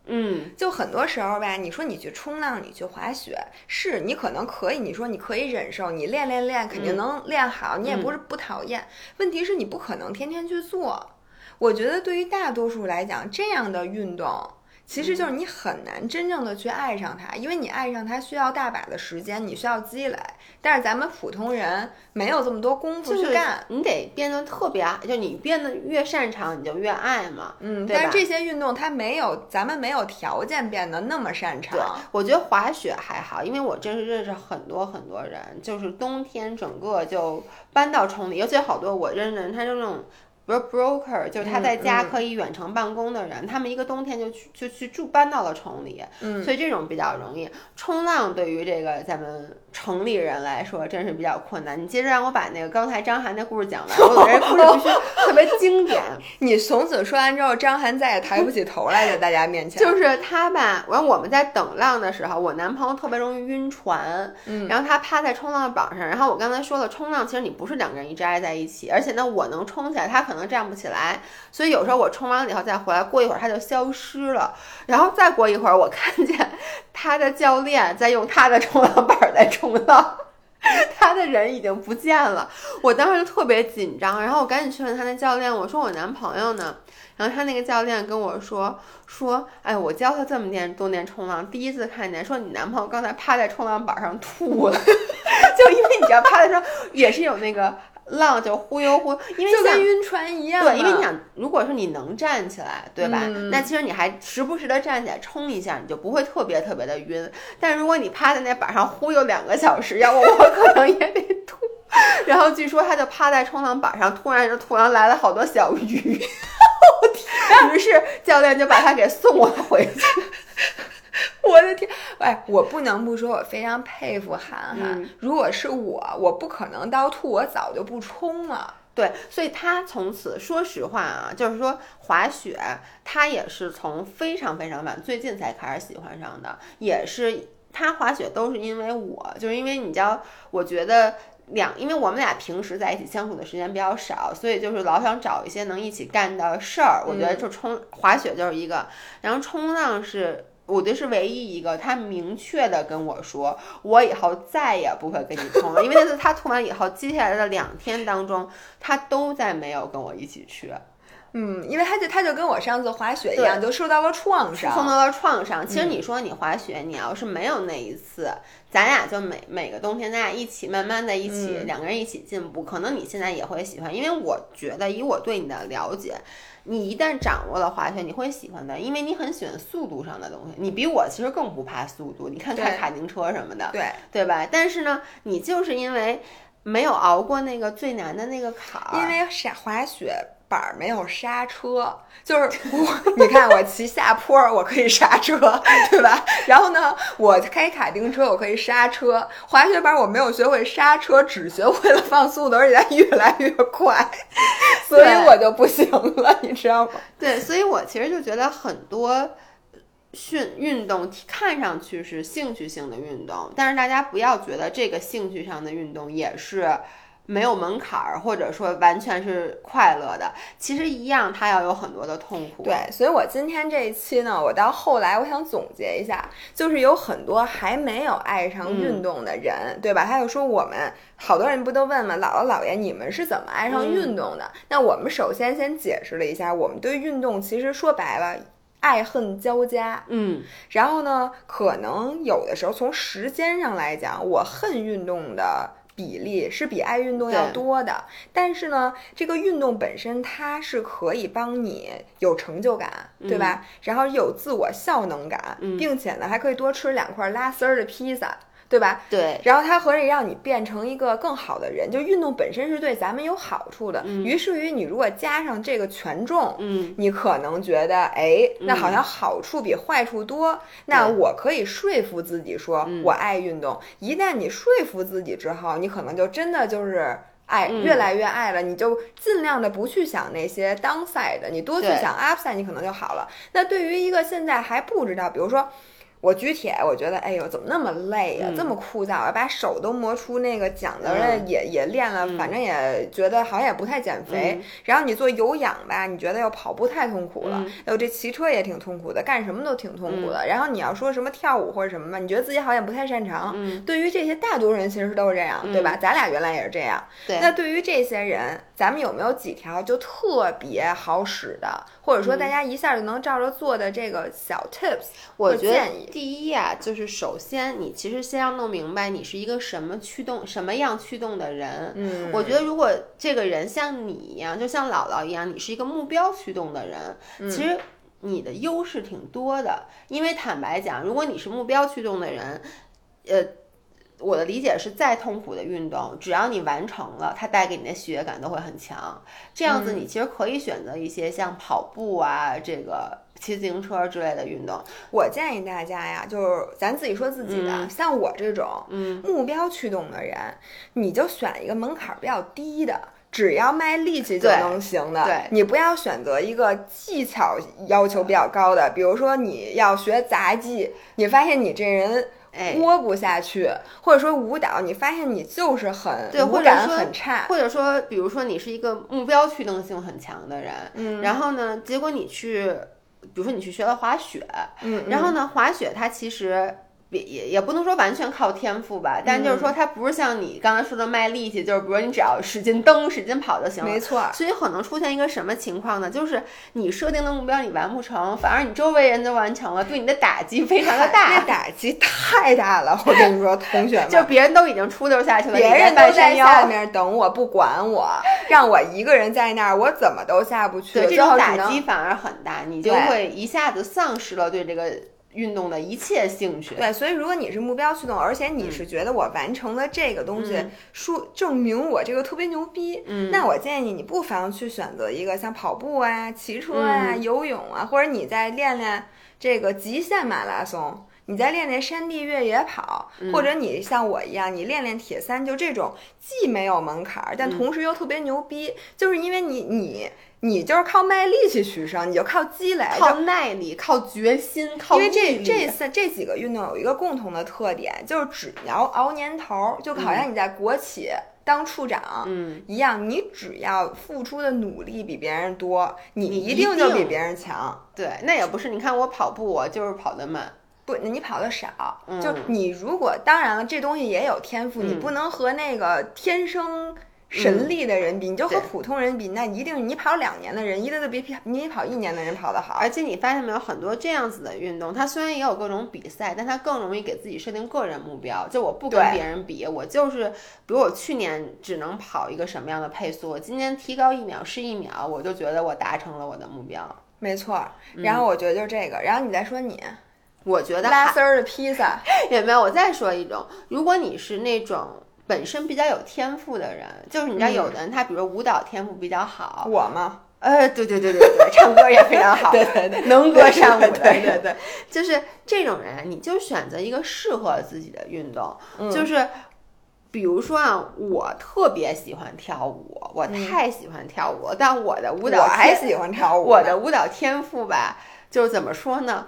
嗯，就很多时候吧，你说你去冲浪，你去滑雪，是你可能可以，你说你可以忍受，你练练练，肯定能练好，你也不是不讨厌。问题是你不可能天天去做。我觉得对于大多数来讲，这样的运动。其实就是你很难真正的去爱上它，因为你爱上它需要大把的时间，你需要积累。但是咱们普通人没有这么多功夫去干，你得变得特别爱，就你变得越擅长，你就越爱嘛。嗯，但是这些运动它没有，咱们没有条件变得那么擅长。我觉得滑雪还好，因为我真是认识很多很多人，就是冬天整个就搬到崇礼，尤其好多我认识的人，他就那种。不是 broker，就是他在家可以远程办公的人，他们一个冬天就去就去住搬到了崇礼，所以这种比较容易。冲浪对于这个咱们城里人来说，真是比较困难。你接着让我把那个刚才张涵那故事讲完，我觉得故事必须特别经典。[LAUGHS] 你从此说完之后，张涵再也抬不起头来，在大家面前。就是他吧，完我们在等浪的时候，我男朋友特别容易晕船，然后他趴在冲浪板上，然后我刚才说了，冲浪其实你不是两个人一直挨在一起，而且呢，我能冲起来，他可。可能站不起来，所以有时候我冲完了以后再回来，过一会儿他就消失了，然后再过一会儿，我看见他的教练在用他的冲浪板在冲浪。[LAUGHS] 他的人已经不见了。我当时就特别紧张，然后我赶紧去问他那教练，我说我男朋友呢？然后他那个教练跟我说说，哎，我教他这么年多年冲浪，第一次看见，说你男朋友刚才趴在冲浪板上吐了，[LAUGHS] 就因为你知道趴在上也是有那个。浪就忽悠忽，因为就跟晕船一样。对，因为你想，如果说你能站起来，对吧？那其实你还时不时的站起来冲一下，你就不会特别特别的晕。但如果你趴在那板上忽悠两个小时，要不我可能也得吐。然后据说他就趴在冲浪板上，突然就突然来了好多小鱼，[LAUGHS] 于是教练就把他给送了回去。[LAUGHS] 我的天！哎，我不能不说，我非常佩服韩寒。如果是我，我不可能到吐，我早就不冲了。对，所以他从此，说实话啊，就是说滑雪，他也是从非常非常晚，最近才开始喜欢上的。也是他滑雪都是因为我，就是因为你知道，我觉得两，因为我们俩平时在一起相处的时间比较少，所以就是老想找一些能一起干的事儿。我觉得就冲滑雪就是一个，然后冲浪是。我这是唯一一个，他明确的跟我说，我以后再也不会跟你冲了，因为那次他冲完以后，接下来的两天当中，他都在没有跟我一起去。嗯，因为他就他就跟我上次滑雪一样，就受到了创伤，受到了创伤。其实你说你滑雪，你要是没有那一次，咱俩就每每个冬天，咱俩一起慢慢的一起两个人一起进步，可能你现在也会喜欢。因为我觉得以我对你的了解。你一旦掌握了滑雪，你会喜欢的，因为你很喜欢速度上的东西。你比我其实更不怕速度，你看开卡丁车什么的，对对吧？但是呢，你就是因为没有熬过那个最难的那个坎儿，因为滑滑雪。板儿没有刹车，就是我，[LAUGHS] 你看我骑下坡我可以刹车，[LAUGHS] 对吧？然后呢，我开卡丁车我可以刹车，滑雪板我没有学会刹车，只学会了放速度，而且它越来越快，[LAUGHS] 所以我就不行了，你知道吗？对，所以我其实就觉得很多训运动看上去是兴趣性的运动，但是大家不要觉得这个兴趣上的运动也是。没有门槛儿，或者说完全是快乐的，其实一样，它要有很多的痛苦。对，所以我今天这一期呢，我到后来我想总结一下，就是有很多还没有爱上运动的人，对吧？他就说我们好多人不都问吗？姥姥姥爷，你们是怎么爱上运动的？那我们首先先解释了一下，我们对运动其实说白了，爱恨交加。嗯，然后呢，可能有的时候从时间上来讲，我恨运动的。比例是比爱运动要多的，但是呢，这个运动本身它是可以帮你有成就感，对吧？然后有自我效能感，并且呢，还可以多吃两块拉丝儿的披萨。对吧？对，然后它可以让你变成一个更好的人，就运动本身是对咱们有好处的。于是于你如果加上这个权重，嗯，你可能觉得，哎，那好像好处比坏处多。那我可以说服自己说，我爱运动。一旦你说服自己之后，你可能就真的就是爱，越来越爱了。你就尽量的不去想那些 downside，你多去想 upside，你可能就好了。那对于一个现在还不知道，比如说。我举铁，我觉得，哎呦，怎么那么累呀，这么枯燥，把手都磨出那个茧子了，也也练了，反正也觉得好像也不太减肥。然后你做有氧吧，你觉得要跑步太痛苦了，哎呦，这骑车也挺痛苦的，干什么都挺痛苦的。然后你要说什么跳舞或者什么吧，你觉得自己好像不太擅长。对于这些大多数人其实都是这样，对吧？咱俩原来也是这样。那对于这些人，咱们有没有几条就特别好使的，或者说大家一下就能照着做的这个小 tips 我建议？第一啊，就是首先你其实先要弄明白你是一个什么驱动、什么样驱动的人。嗯，我觉得如果这个人像你一样，就像姥姥一样，你是一个目标驱动的人，其实你的优势挺多的。因为坦白讲，如果你是目标驱动的人，呃，我的理解是再痛苦的运动，只要你完成了，它带给你的喜悦感都会很强。这样子，你其实可以选择一些像跑步啊，这个。骑自行车之类的运动，我建议大家呀，就是咱自己说自己的，像我这种目标驱动的人，你就选一个门槛比较低的，只要卖力气就能行的。对，你不要选择一个技巧要求比较高的，比如说你要学杂技，你发现你这人窝不下去，或者说舞蹈，你发现你就是很对，或者说很差，或者说，比如说你是一个目标驱动性很强的人，嗯，然后呢，结果你去。比如说你去学了滑雪，嗯，然后呢，滑雪它其实也也也不能说完全靠天赋吧，但就是说它不是像你刚才说的卖力气，就是比如你只要使劲蹬、使劲跑就行了。没错。所以可能出现一个什么情况呢？就是你设定的目标你完不成，反而你周围人都完成了，对你的打击非常的 [LAUGHS] 大。那打击太大了，我跟你说，同学 [LAUGHS] 们，就别人都已经出溜下去了，别人都在下面等我，不管我，让我一个人在那儿，我怎么都下不去。对这种打击反而很大，你就会一下子丧失了对这个。运动的一切兴趣，对，所以如果你是目标驱动，而且你是觉得我完成了这个东西，说证明我这个特别牛逼，嗯。那我建议你不妨去选择一个像跑步啊、骑车啊、游泳啊，或者你再练练这个极限马拉松，你再练练山地越野跑，或者你像我一样，你练练铁三，就这种既没有门槛儿，但同时又特别牛逼，就是因为你你。你就是靠卖力气取胜，你就靠积累，靠耐力，靠决心，靠因为这这三这几个运动有一个共同的特点，就是只要熬年头，就好像你在国企当处长，嗯，一样，你只要付出的努力比别人多，你一定就比别人强。对，那也不是，你看我跑步，我就是跑得慢，不，你跑得少，就你如果当然了，这东西也有天赋，你不能和那个天生。神力的人比，你就和普通人比，那一定你跑两年的人，一定都比你跑一年的人跑得好。而且你发现没有，很多这样子的运动，它虽然也有各种比赛，但它更容易给自己设定个人目标。就我不跟别人比，我就是，比如我去年只能跑一个什么样的配速，我今年提高一秒是一秒，我就觉得我达成了我的目标。没错。然后我觉得就是这个，然后你再说你，我觉得拉丝儿的披萨 [LAUGHS] 也没有？我再说一种，如果你是那种。本身比较有天赋的人，就是你知道，有的人他比如舞蹈天赋比较好，我吗？呃，对对对对对，唱歌也非常好，[LAUGHS] 对对对，能歌善舞的，对对对，就是这种人，你就选择一个适合自己的运动，就是比如说啊，我特别喜欢跳舞，我太喜欢跳舞，但我的舞蹈我还喜欢跳舞，我的舞蹈天赋吧，就是怎么说呢？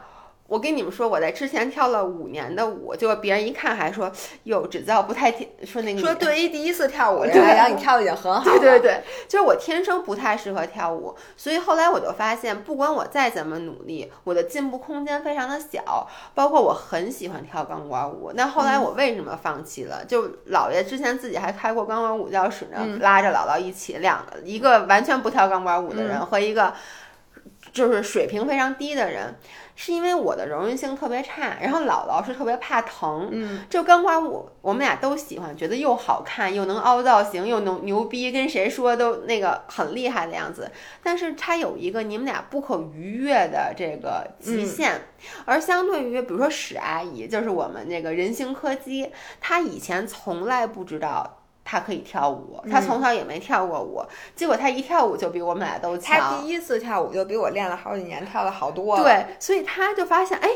我跟你们说，我在之前跳了五年的舞，结果别人一看还说：“哟，只道不太听。”说那个说对于第一次跳舞的人来讲，你跳的已经很好了。对对对，就是我天生不太适合跳舞，所以后来我就发现，不管我再怎么努力，我的进步空间非常的小。包括我很喜欢跳钢管舞，那后来我为什么放弃了？就姥爷之前自己还开过钢管舞教室呢，拉着姥姥一起，两个一个完全不跳钢管舞的人和一个就是水平非常低的人。是因为我的柔韧性特别差，然后姥姥是特别怕疼，嗯，就钢管舞，我们俩都喜欢，觉得又好看又能凹造型又能牛逼，跟谁说都那个很厉害的样子。但是它有一个你们俩不可逾越的这个极限，而相对于比如说史阿姨，就是我们那个人形柯基，她以前从来不知道。他可以跳舞，他从小也没跳过舞，结果他一跳舞就比我们俩都强。他第一次跳舞就比我练了好几年，跳的好多了。对，所以他就发现，哎，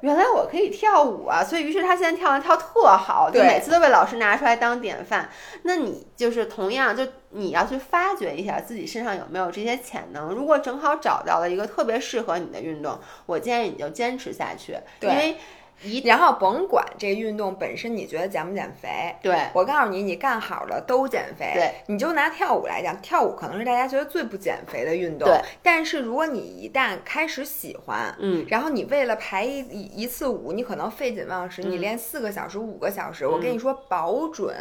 原来我可以跳舞啊！所以于是他现在跳的跳特好，就每次都被老师拿出来当典范。那你就是同样，就你要去发掘一下自己身上有没有这些潜能。如果正好找到了一个特别适合你的运动，我建议你就坚持下去，因为。一，然后甭管这运动本身你觉得减不减肥，对我告诉你，你干好了都减肥。对，你就拿跳舞来讲，跳舞可能是大家觉得最不减肥的运动。对，但是如果你一旦开始喜欢，嗯，然后你为了排一一次舞，你可能废寝忘食，你练四个小时、五个小时，我跟你说，保准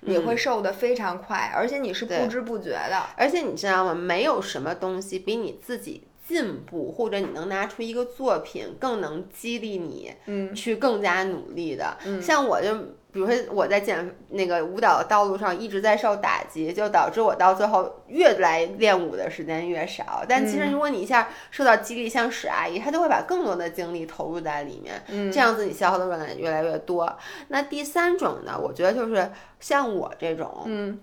你会瘦的非常快，而且你是不知不觉的。而且你知道吗？没有什么东西比你自己。进步，或者你能拿出一个作品，更能激励你，嗯，去更加努力的。嗯，像我就，比如说我在减那个舞蹈的道路上一直在受打击，就导致我到最后越来练舞的时间越少。但其实如果你一下受到激励，像史阿姨，她就会把更多的精力投入在里面，嗯，这样子你消耗的热量越来越多。那第三种呢，我觉得就是像我这种，嗯，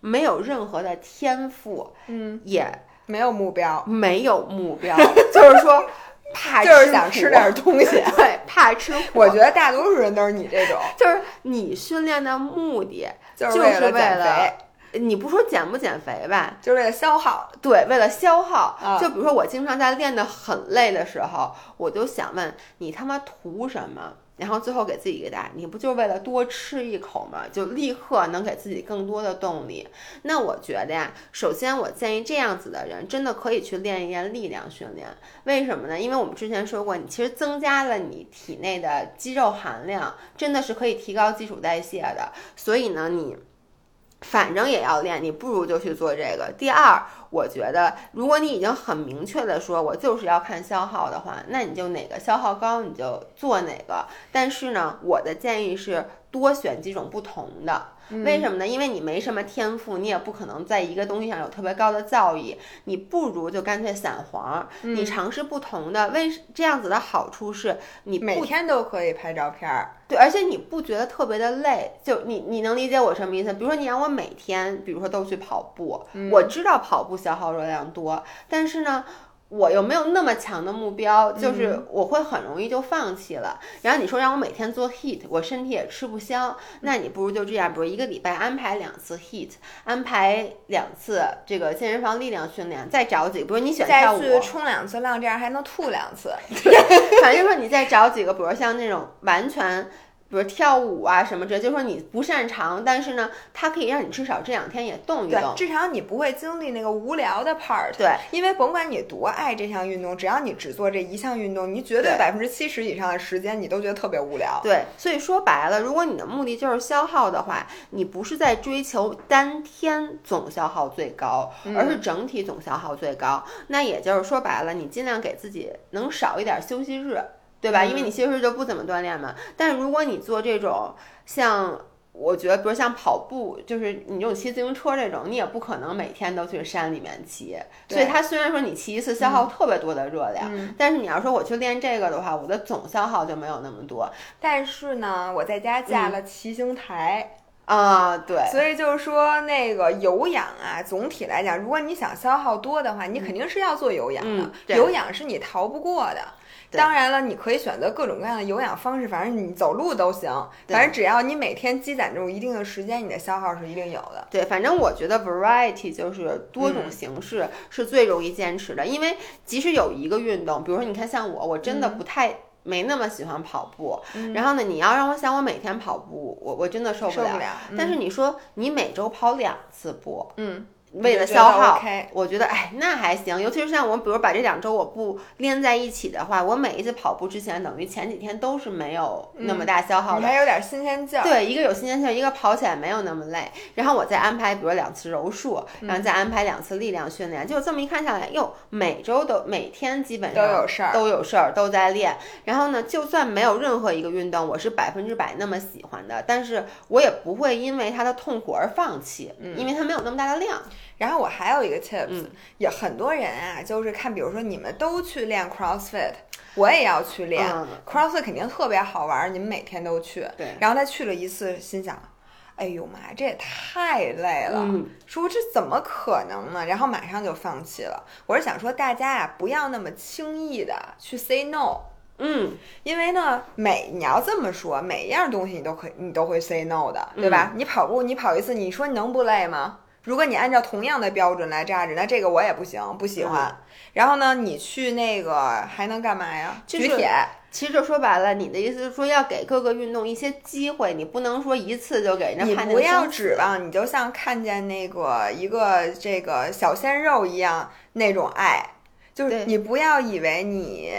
没有任何的天赋，嗯，也。没有目标，没有目标，[LAUGHS] 就是说怕就是想吃点东西，[LAUGHS] 对，怕吃。我觉得大多数人都是你这种，就是你训练的目的就是为了减肥。你不说减不减肥吧，就是为了消耗。对，为了消耗。就比如说我经常在练的很累的时候，我就想问你他妈图什么？然后最后给自己一个答案，你不就是为了多吃一口吗？就立刻能给自己更多的动力。那我觉得呀，首先我建议这样子的人真的可以去练一练力量训练。为什么呢？因为我们之前说过，你其实增加了你体内的肌肉含量，真的是可以提高基础代谢的。所以呢，你。反正也要练，你不如就去做这个。第二，我觉得如果你已经很明确的说，我就是要看消耗的话，那你就哪个消耗高你就做哪个。但是呢，我的建议是多选几种不同的。为什么呢？因为你没什么天赋，你也不可能在一个东西上有特别高的造诣，你不如就干脆散黄，你尝试不同的。为这样子的好处是你每天都可以拍照片儿，对，而且你不觉得特别的累。就你你能理解我什么意思？比如说你让我每天，比如说都去跑步，我知道跑步消耗热量多，但是呢。我又没有那么强的目标，就是我会很容易就放弃了。然后你说让我每天做 heat，我身体也吃不消。那你不如就这样，比如一个礼拜安排两次 heat，安排两次这个健身房力量训练，再找几个，比如你选跳舞，再去冲两次浪，这样还能吐两次。[LAUGHS] 反正就是说你再找几个，比如像那种完全。比如跳舞啊什么这，就说你不擅长，但是呢，它可以让你至少这两天也动一动，至少你不会经历那个无聊的 part。对，因为甭管你多爱这项运动，只要你只做这一项运动，你绝对百分之七十以上的时间你都觉得特别无聊。对，所以说白了，如果你的目的就是消耗的话，你不是在追求单天总消耗最高，而是整体总消耗最高。那也就是说白了，你尽量给自己能少一点休息日。对吧？因为你其实就不怎么锻炼嘛。但是如果你做这种，像我觉得，比如像跑步，就是你这种骑自行车这种，你也不可能每天都去山里面骑。所以它虽然说你骑一次消耗特别多的热量，但是你要说我去练这个的话，我的总消耗就没有那么多。但是呢，我在家架了骑行台啊，对。所以就是说，那个有氧啊，总体来讲，如果你想消耗多的话，你肯定是要做有氧的。有氧是你逃不过的。当然了，你可以选择各种各样的有氧方式，反正你走路都行。反正只要你每天积攒这种一定的时间，你的消耗是一定有的。对，反正我觉得 variety 就是多种形式是最容易坚持的，因为即使有一个运动，比如说你看像我，我真的不太没那么喜欢跑步。然后呢，你要让我想我每天跑步，我我真的受不了。但是你说你每周跑两次步，嗯。为了消耗，我觉得哎，那还行。尤其是像我，比如把这两周我不连在一起的话，我每一次跑步之前，等于前几天都是没有那么大消耗的，还有点新鲜劲儿。对，一个有新鲜劲儿，一个跑起来没有那么累。然后我再安排，比如两次柔术，然后再安排两次力量训练，就这么一看下来，哟，每周都每天基本上都有事儿，都有事儿，都在练。然后呢，就算没有任何一个运动我是百分之百那么喜欢的，但是我也不会因为它的痛苦而放弃，因为它没有那么大的量。然后我还有一个 tips，也很多人啊，就是看，比如说你们都去练 CrossFit，我也要去练 CrossFit，肯定特别好玩，你们每天都去。对。然后他去了一次，心想，哎呦妈呀，这也太累了，说这怎么可能呢？然后马上就放弃了。我是想说，大家呀，不要那么轻易的去 say no。嗯。因为呢，每你要这么说，每一样东西你都可以，你都会 say no 的，对吧？你跑步，你跑一次，你说你能不累吗？如果你按照同样的标准来扎着，那这个我也不行，不喜欢。然后呢，你去那个还能干嘛呀？举铁。其实就说白了，你的意思是说要给各个运动一些机会，你不能说一次就给人家。你不要指望，你就像看见那个一个这个小鲜肉一样那种爱。就是你不要以为你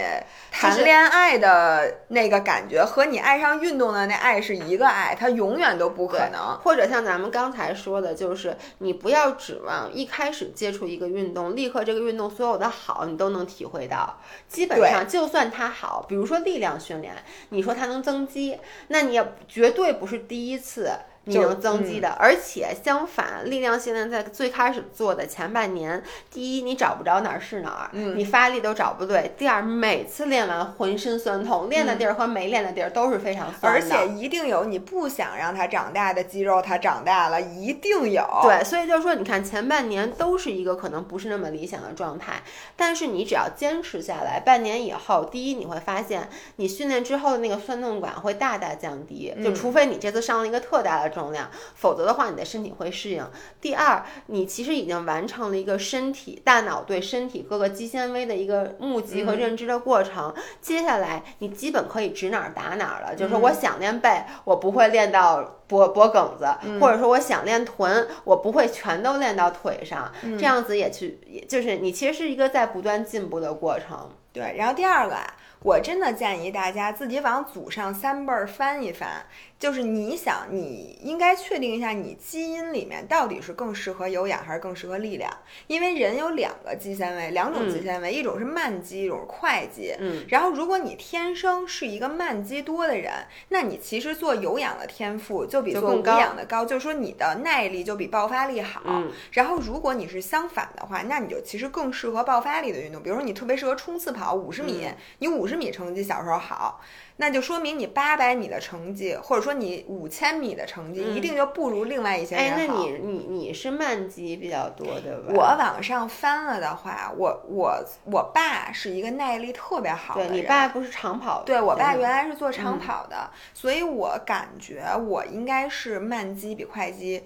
谈恋爱的那个感觉和你爱上运动的那爱是一个爱，它永远都不可能。或者像咱们刚才说的，就是你不要指望一开始接触一个运动，立刻这个运动所有的好你都能体会到。基本上，就算它好，比如说力量训练，你说它能增肌，那你也绝对不是第一次。你能增肌的，而且相反，力量训练在最开始做的前半年，第一你找不着哪儿是哪儿，你发力都找不对；第二，每次练完浑身酸痛，练的地儿和没练的地儿都是非常酸的。而且一定有你不想让它长大的肌肉，它长大了，一定有。对，所以就是说，你看前半年都是一个可能不是那么理想的状态，但是你只要坚持下来，半年以后，第一你会发现，你训练之后的那个酸痛感会大大降低，就除非你这次上了一个特大的。重量，否则的话你的身体会适应。第二，你其实已经完成了一个身体、大脑对身体各个肌纤维的一个募集和认知的过程。接下来你基本可以指哪儿打哪儿了，就是说我想练背，我不会练到脖脖梗子，或者说我想练臀，我不会全都练到腿上，这样子也去，就是你其实是一个在不断进步的过程。对，然后第二个啊。我真的建议大家自己往祖上三辈儿翻一翻，就是你想，你应该确定一下你基因里面到底是更适合有氧还是更适合力量，因为人有两个肌纤维，两种肌纤维，一种是慢肌，一种是快肌。嗯。然后，如果你天生是一个慢肌多的人，那你其实做有氧的天赋就比做无氧的高，就是说你的耐力就比爆发力好。嗯。然后，如果你是相反的话，那你就其实更适合爆发力的运动，比如说你特别适合冲刺跑五十米，你五十。十米成绩小时候好，那就说明你八百米的成绩，或者说你五千米的成绩，一定就不如另外一些人好。哎，那你你你是慢肌比较多对吧？我往上翻了的话，我我我爸是一个耐力特别好的人。你爸不是长跑？对我爸原来是做长跑的，所以我感觉我应该是慢肌比快肌。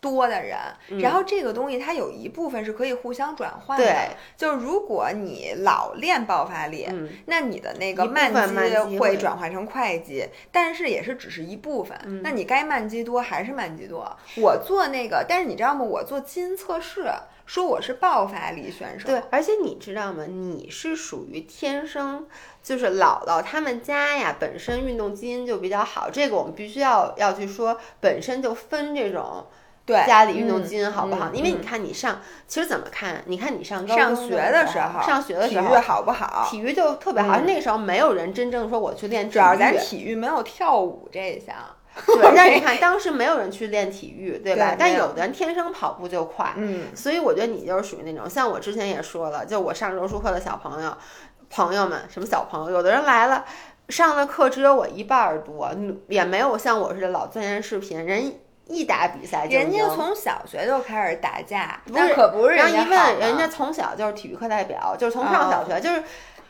多的人，然后这个东西它有一部分是可以互相转换的，就是如果你老练爆发力，那你的那个慢肌会转换成快肌，但是也是只是一部分。那你该慢肌多还是慢肌多？我做那个，但是你知道吗？我做基因测试，说我是爆发力选手。对，而且你知道吗？你是属于天生就是姥姥他们家呀，本身运动基因就比较好。这个我们必须要要去说，本身就分这种。对家里运动基因好不好？因为你看你上，其实怎么看？你看你上高上学的时候，上学的时候体育好不好？体育就特别好。那个时候没有人真正说我去练，主要咱体育没有跳舞这一项。[LAUGHS] 对，但你看当时没有人去练体育，对吧？但有的人天生跑步就快。嗯。所以我觉得你就是属于那种，像我之前也说了，就我上柔术课的小朋友朋友们，什么小朋友，有的人来了上的课只有我一半多，也没有像我似的老钻研视频人。一打比赛，人家从小学就开始打架，那可不是。然后一问，人家从小就是体育课代表，就是从上小学就是，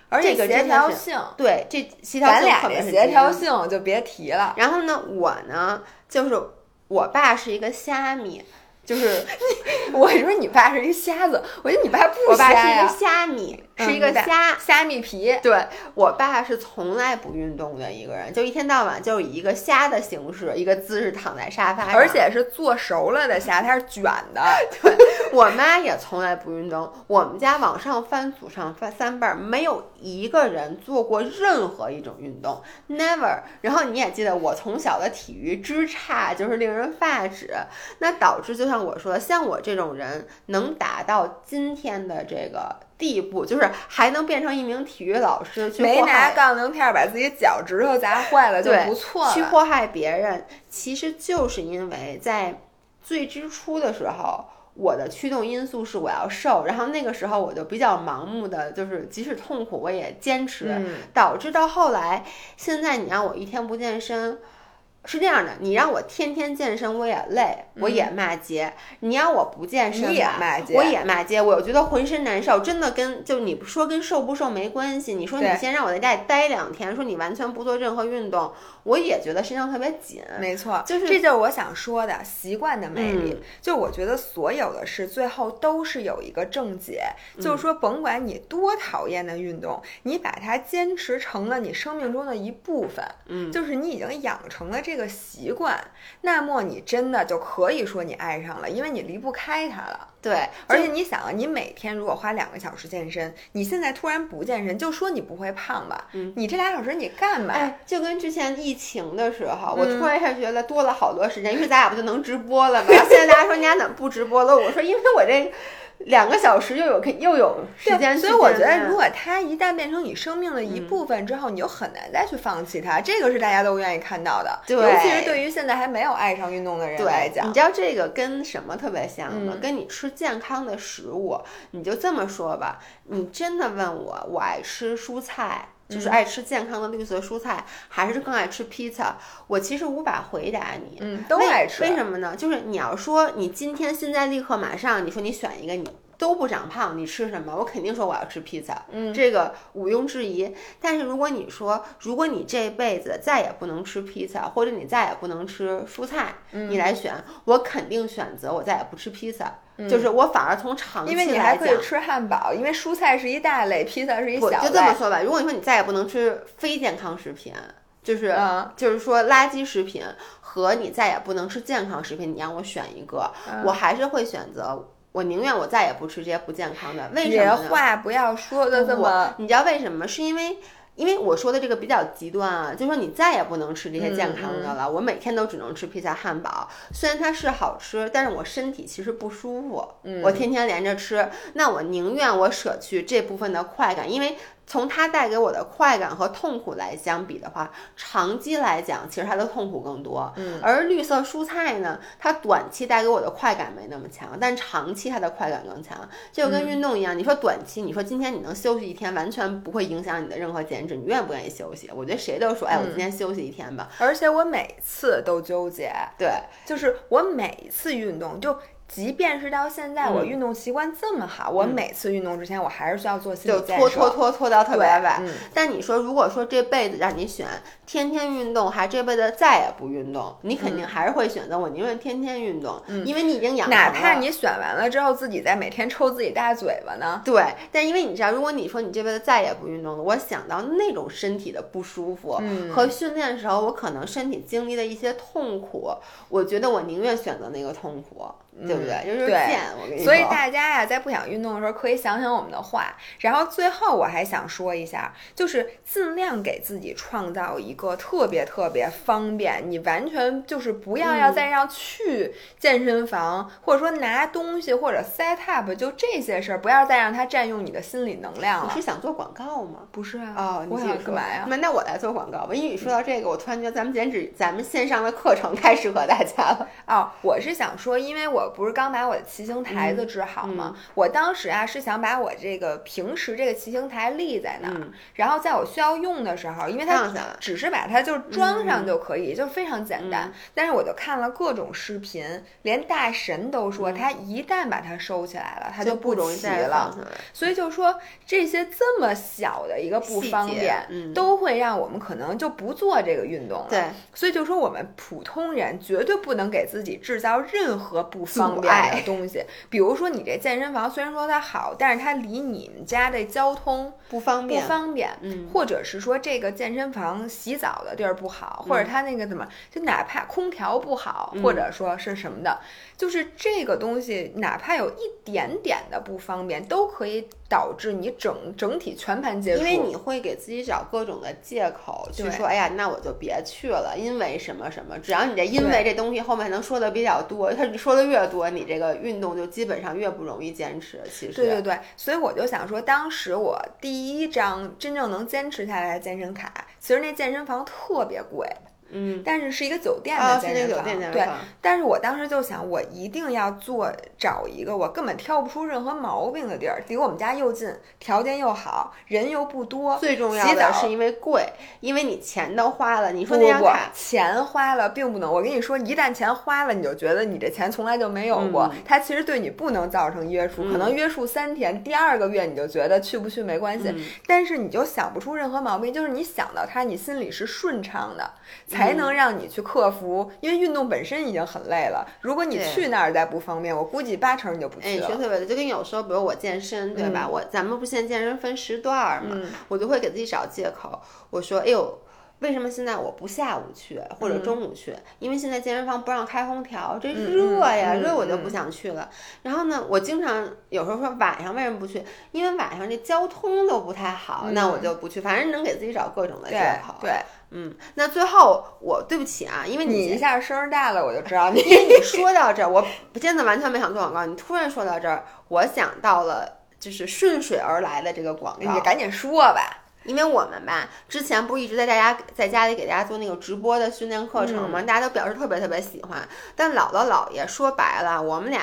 而且协调性，对这协调性特别协调性就别提了。然后呢，我呢就是我爸是一个虾米。就是 [LAUGHS] 我说你爸是一个瞎子，我觉得你爸不瞎呀。我爸是一个虾米，是一个虾虾米皮。对我爸是从来不运动的一个人，就一天到晚就以一个虾的形式，一个姿势躺在沙发上，而且是做熟了的虾，它是卷的。[LAUGHS] 对我妈也从来不运动，我们家往上翻祖上翻三辈儿，没有一个人做过任何一种运动，never。然后你也记得我从小的体育之差，就是令人发指，那导致就像。我说，像我这种人能达到今天的这个地步，就是还能变成一名体育老师，去没拿杠铃片把自己脚趾头砸坏了就不错。去祸害别人，其实就是因为在最之初的时候，我的驱动因素是我要瘦，然后那个时候我就比较盲目的，就是即使痛苦我也坚持，导致到后来，现在你让我一天不健身。是这样的，你让我天天健身，我也累，我也骂街。你让我不健身，你也骂街，我也骂街。我觉得浑身难受，真的跟就你说跟瘦不瘦没关系。你说你先让我在家里待两天，说你完全不做任何运动，我也觉得身上特别紧。没错，就是这就是我想说的习惯的魅力。就我觉得所有的事最后都是有一个正解，就是说甭管你多讨厌的运动，你把它坚持成了你生命中的一部分，嗯，就是你已经养成了这。个习惯，那么你真的就可以说你爱上了，因为你离不开它了。对，而且你想啊，你每天如果花两个小时健身，你现在突然不健身，就说你不会胖吧？嗯，你这俩小时你干嘛？就跟之前疫情的时候，我突然一下觉得多了好多时间，因为咱俩不就能直播了吗？现在大家说你俩怎么不直播了？我说因为我这。两个小时又有又有时间，所以我觉得，如果它一旦变成你生命的一部分之后，你就很难再去放弃它。这个是大家都愿意看到的，尤其是对于现在还没有爱上运动的人来讲。你知道这个跟什么特别像吗？跟你吃健康的食物，你就这么说吧。你真的问我，我爱吃蔬菜。就是爱吃健康的绿色蔬菜，还是更爱吃披萨？我其实无法回答你，嗯，都爱吃。为什么呢？就是你要说你今天现在立刻马上，你说你选一个，你都不长胖，你吃什么？我肯定说我要吃披萨，嗯，这个毋庸置疑。但是如果你说，如果你这辈子再也不能吃披萨，或者你再也不能吃蔬菜，嗯你来选，我肯定选择我再也不吃披萨。就是我反而从长期嗯因为你还可以吃汉堡，因为蔬菜是一大类，披萨是一小类。就这么说吧。如果你说你再也不能吃非健康食品，就是、嗯就是说垃圾食品和你再也不能吃健康食品，你让我选一个，嗯我还是会选择。我宁愿我再也不吃这些不健康的，为什么呢？话不要说的这么，你知道为什么吗？是因为。因为我说的这个比较极端啊，就说你再也不能吃这些健康的了。我每天都只能吃披萨、汉堡，虽然它是好吃，但是我身体其实不舒服。我天天连着吃，那我宁愿我舍去这部分的快感，因为从它带给我的快感和痛苦来相比的话，长期来讲，其实它的痛苦更多。嗯，而绿色蔬菜呢，它短期带给我的快感没那么强，但长期它的快感更强。就跟运动一样，你说短期，你说今天你能休息一天，完全不会影响你的任何减脂，你愿不愿意休息？我觉得谁都说，哎，我今天休息一天吧。而且我每次都纠结，对，就是我每一次运动就。即便是到现在，我运动习惯这么好，我每次运动之前，我还是需要做心就理建设。拖拖拖拖到特别晚。嗯但你说，如果说这辈子让你选天天运动，还这辈子再也不运动，你肯定还是会选择我宁愿天天运动，因为你已经养成了。哪怕你选完了之后自己再每天抽自己大嘴巴呢？对，但因为你知道，如果你说你这辈子再也不运动了，我想到那种身体的不舒服、嗯和训练的时候我可能身体经历的一些痛苦，我觉得我宁愿选择那个痛苦，对不对？就是我跟你说。所以大家呀，在不想运动的时候，可以想想我们的话。然后最后我还想说一下，就是尽量给自己创造一个特别特别方便，你完全就是不要要再让去健身房，或者说拿东西或者 set up 就这些事儿，不要再让它占用你的心理能量了你是。想做广告吗？不是啊？哦，你想干嘛呀？那那我来做广告吧，因为你说到这个，我突然觉得咱们减脂，咱们线上的课程太适合大家了。哦，我是想说，因为我不是刚把我的骑行台子治好吗？我当时啊是想把我这个平时这个骑行台立在那儿，嗯然后在我需要用的时候，因为它只是把它就是装上就可以，就非常简单。嗯但是我就看了各种视频，连大神都说，他一旦把它收起来了，它嗯就不容易骑了。所以就说这些这么小的一个不方便，嗯都会让我们可能就不做这个运动了。对，所以就说我们普通人绝对不能给自己制造任何不方阻便的 [LAUGHS] 东西。比如说你这健身房虽然说它好，但是它离你们家的交通不不方便。不方便，嗯或者是说这个健身房洗澡的地儿不好，或者它那个怎么，就哪怕空调不好，嗯或者说是什么的，就是这个东西，哪怕有一点点的不方便，都可以导致你整整体全盘皆输。因为你会给自己找各种的借口去说，哎呀，那我就别去了，因为什么什么。只要你这因为这东西后面能说的比较多，他说的越多，你这个运动就基本上越不容易坚持。其实，对对对，所以我就想说，当时我第一张真正能坚持下来的健身卡，其实那健身房特别贵，嗯，但是是一个酒店啊，的健身房，对。但是我当时就想，我一定要做找一个我根本挑不出任何毛病的地儿，离我们家又近，条件又好，人又不多。最重要的是因为贵，因为你钱都花了。你说那张卡，，钱花了并不能。我跟你说，一旦钱花了，你就觉得你这钱从来就没有过，嗯它其实对你不能造成约束，可能约束三天，第二个月你就觉得去不去没关系，嗯但是你就想不出任何毛病，就是你想到它，你心里是顺畅的，才嗯能让你去克服。因为运动本身已经很累了，如果你去那儿再不方便，我估计八成你就不哎，去了。哎说特别对，就跟有时候，比如我健身，对吧？我咱们不现在健身分时段儿嘛，嗯我就会给自己找借口，我说，哎呦。为什么现在我不下午去或者中午去？因为现在健身房不让开空调，这热呀，热我就嗯不想去了。然后呢，我经常有时候说晚上为什么不去？因为晚上这交通都不太好，那我就不去。反正能给自己找各种的借口。对，嗯，那最后我对不起啊，因为你一下声儿大了，我就知道你因 [LAUGHS] 为你说到这儿，我真的完全没想做广告。你突然说到这儿，我想到了就是顺水而来的这个广告。你赶紧说吧。因为我们吧，之前不是一直在大家在家里给大家做那个直播的训练课程嗯吗？大家都表示特别特别喜欢。但姥姥姥爷说白了，我们俩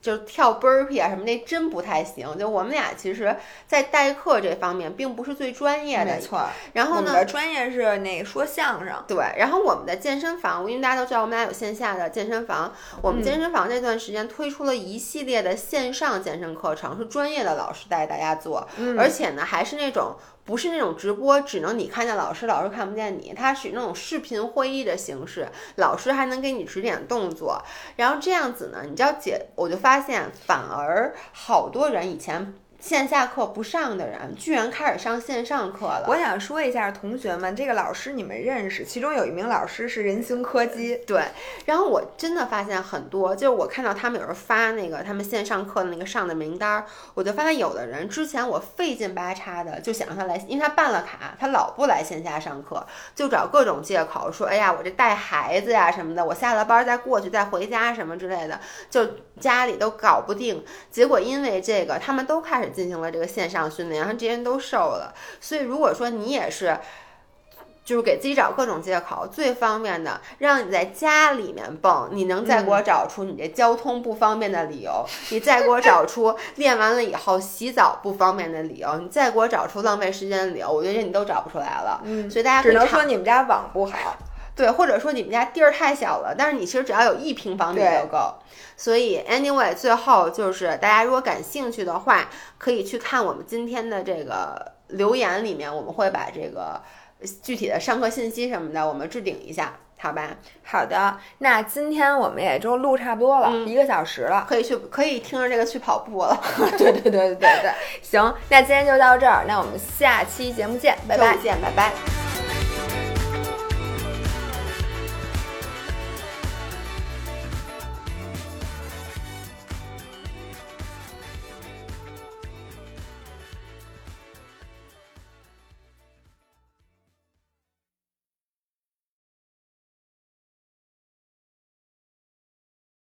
就是跳 burpee 啊什么，那真不太行。就我们俩其实，在代课这方面并不是最专业的，没错。然后呢，我们的专业是那说相声。对，然后我们的健身房，因为大家都知道我们俩有线下的健身房，我们健身房这段时间推出了一系列的线上健身课程，是专业的老师带大家做，而且呢还是那种。不是那种直播，只能你看见老师，老师看不见你。它是那种视频会议的形式，老师还能给你指点动作。然后这样子呢，你知道姐，我就发现反而好多人以前。线下课不上的人，居然开始上线上课了。我想说一下，同学们，这个老师你们认识？其中有一名老师是人形柯基。对，然后我真的发现很多，就是我看到他们有人发那个他们线上课的那个上的名单，我就发现有的人之前我费劲巴叉的就想让他来，因为他办了卡，他老不来线下上课，就找各种借口说，哎呀，我这带孩子呀什么的，我下了班再过去再回家什么之类的，就家里都搞不定。结果因为这个，他们都开始。进行了这个线上训练，然后这些人都瘦了。所以如果说你也是，就是给自己找各种借口，最方便的，让你在家里面蹦，你能再给我找出你这交通不方便的理由？你再给我找出 [LAUGHS] 练完了以后洗澡不方便的理由？你再给我找出浪费时间的理由？我觉得你都找不出来了。嗯，所以大家只能说你们家网不好。对，或者说你们家地儿太小了，但是你其实只要有一平方米就够。所以，anyway，最后就是大家如果感兴趣的话，可以去看我们今天的这个留言里面，我们会把这个具体的上课信息什么的，我们置顶一下，好吧？好的，那今天我们也就录差不多了，一个小时了，可以去可以听着这个去跑步了。[LAUGHS] 对对对对对对，行，那今天就到这儿，那我们下期节目见，拜拜，见，拜拜。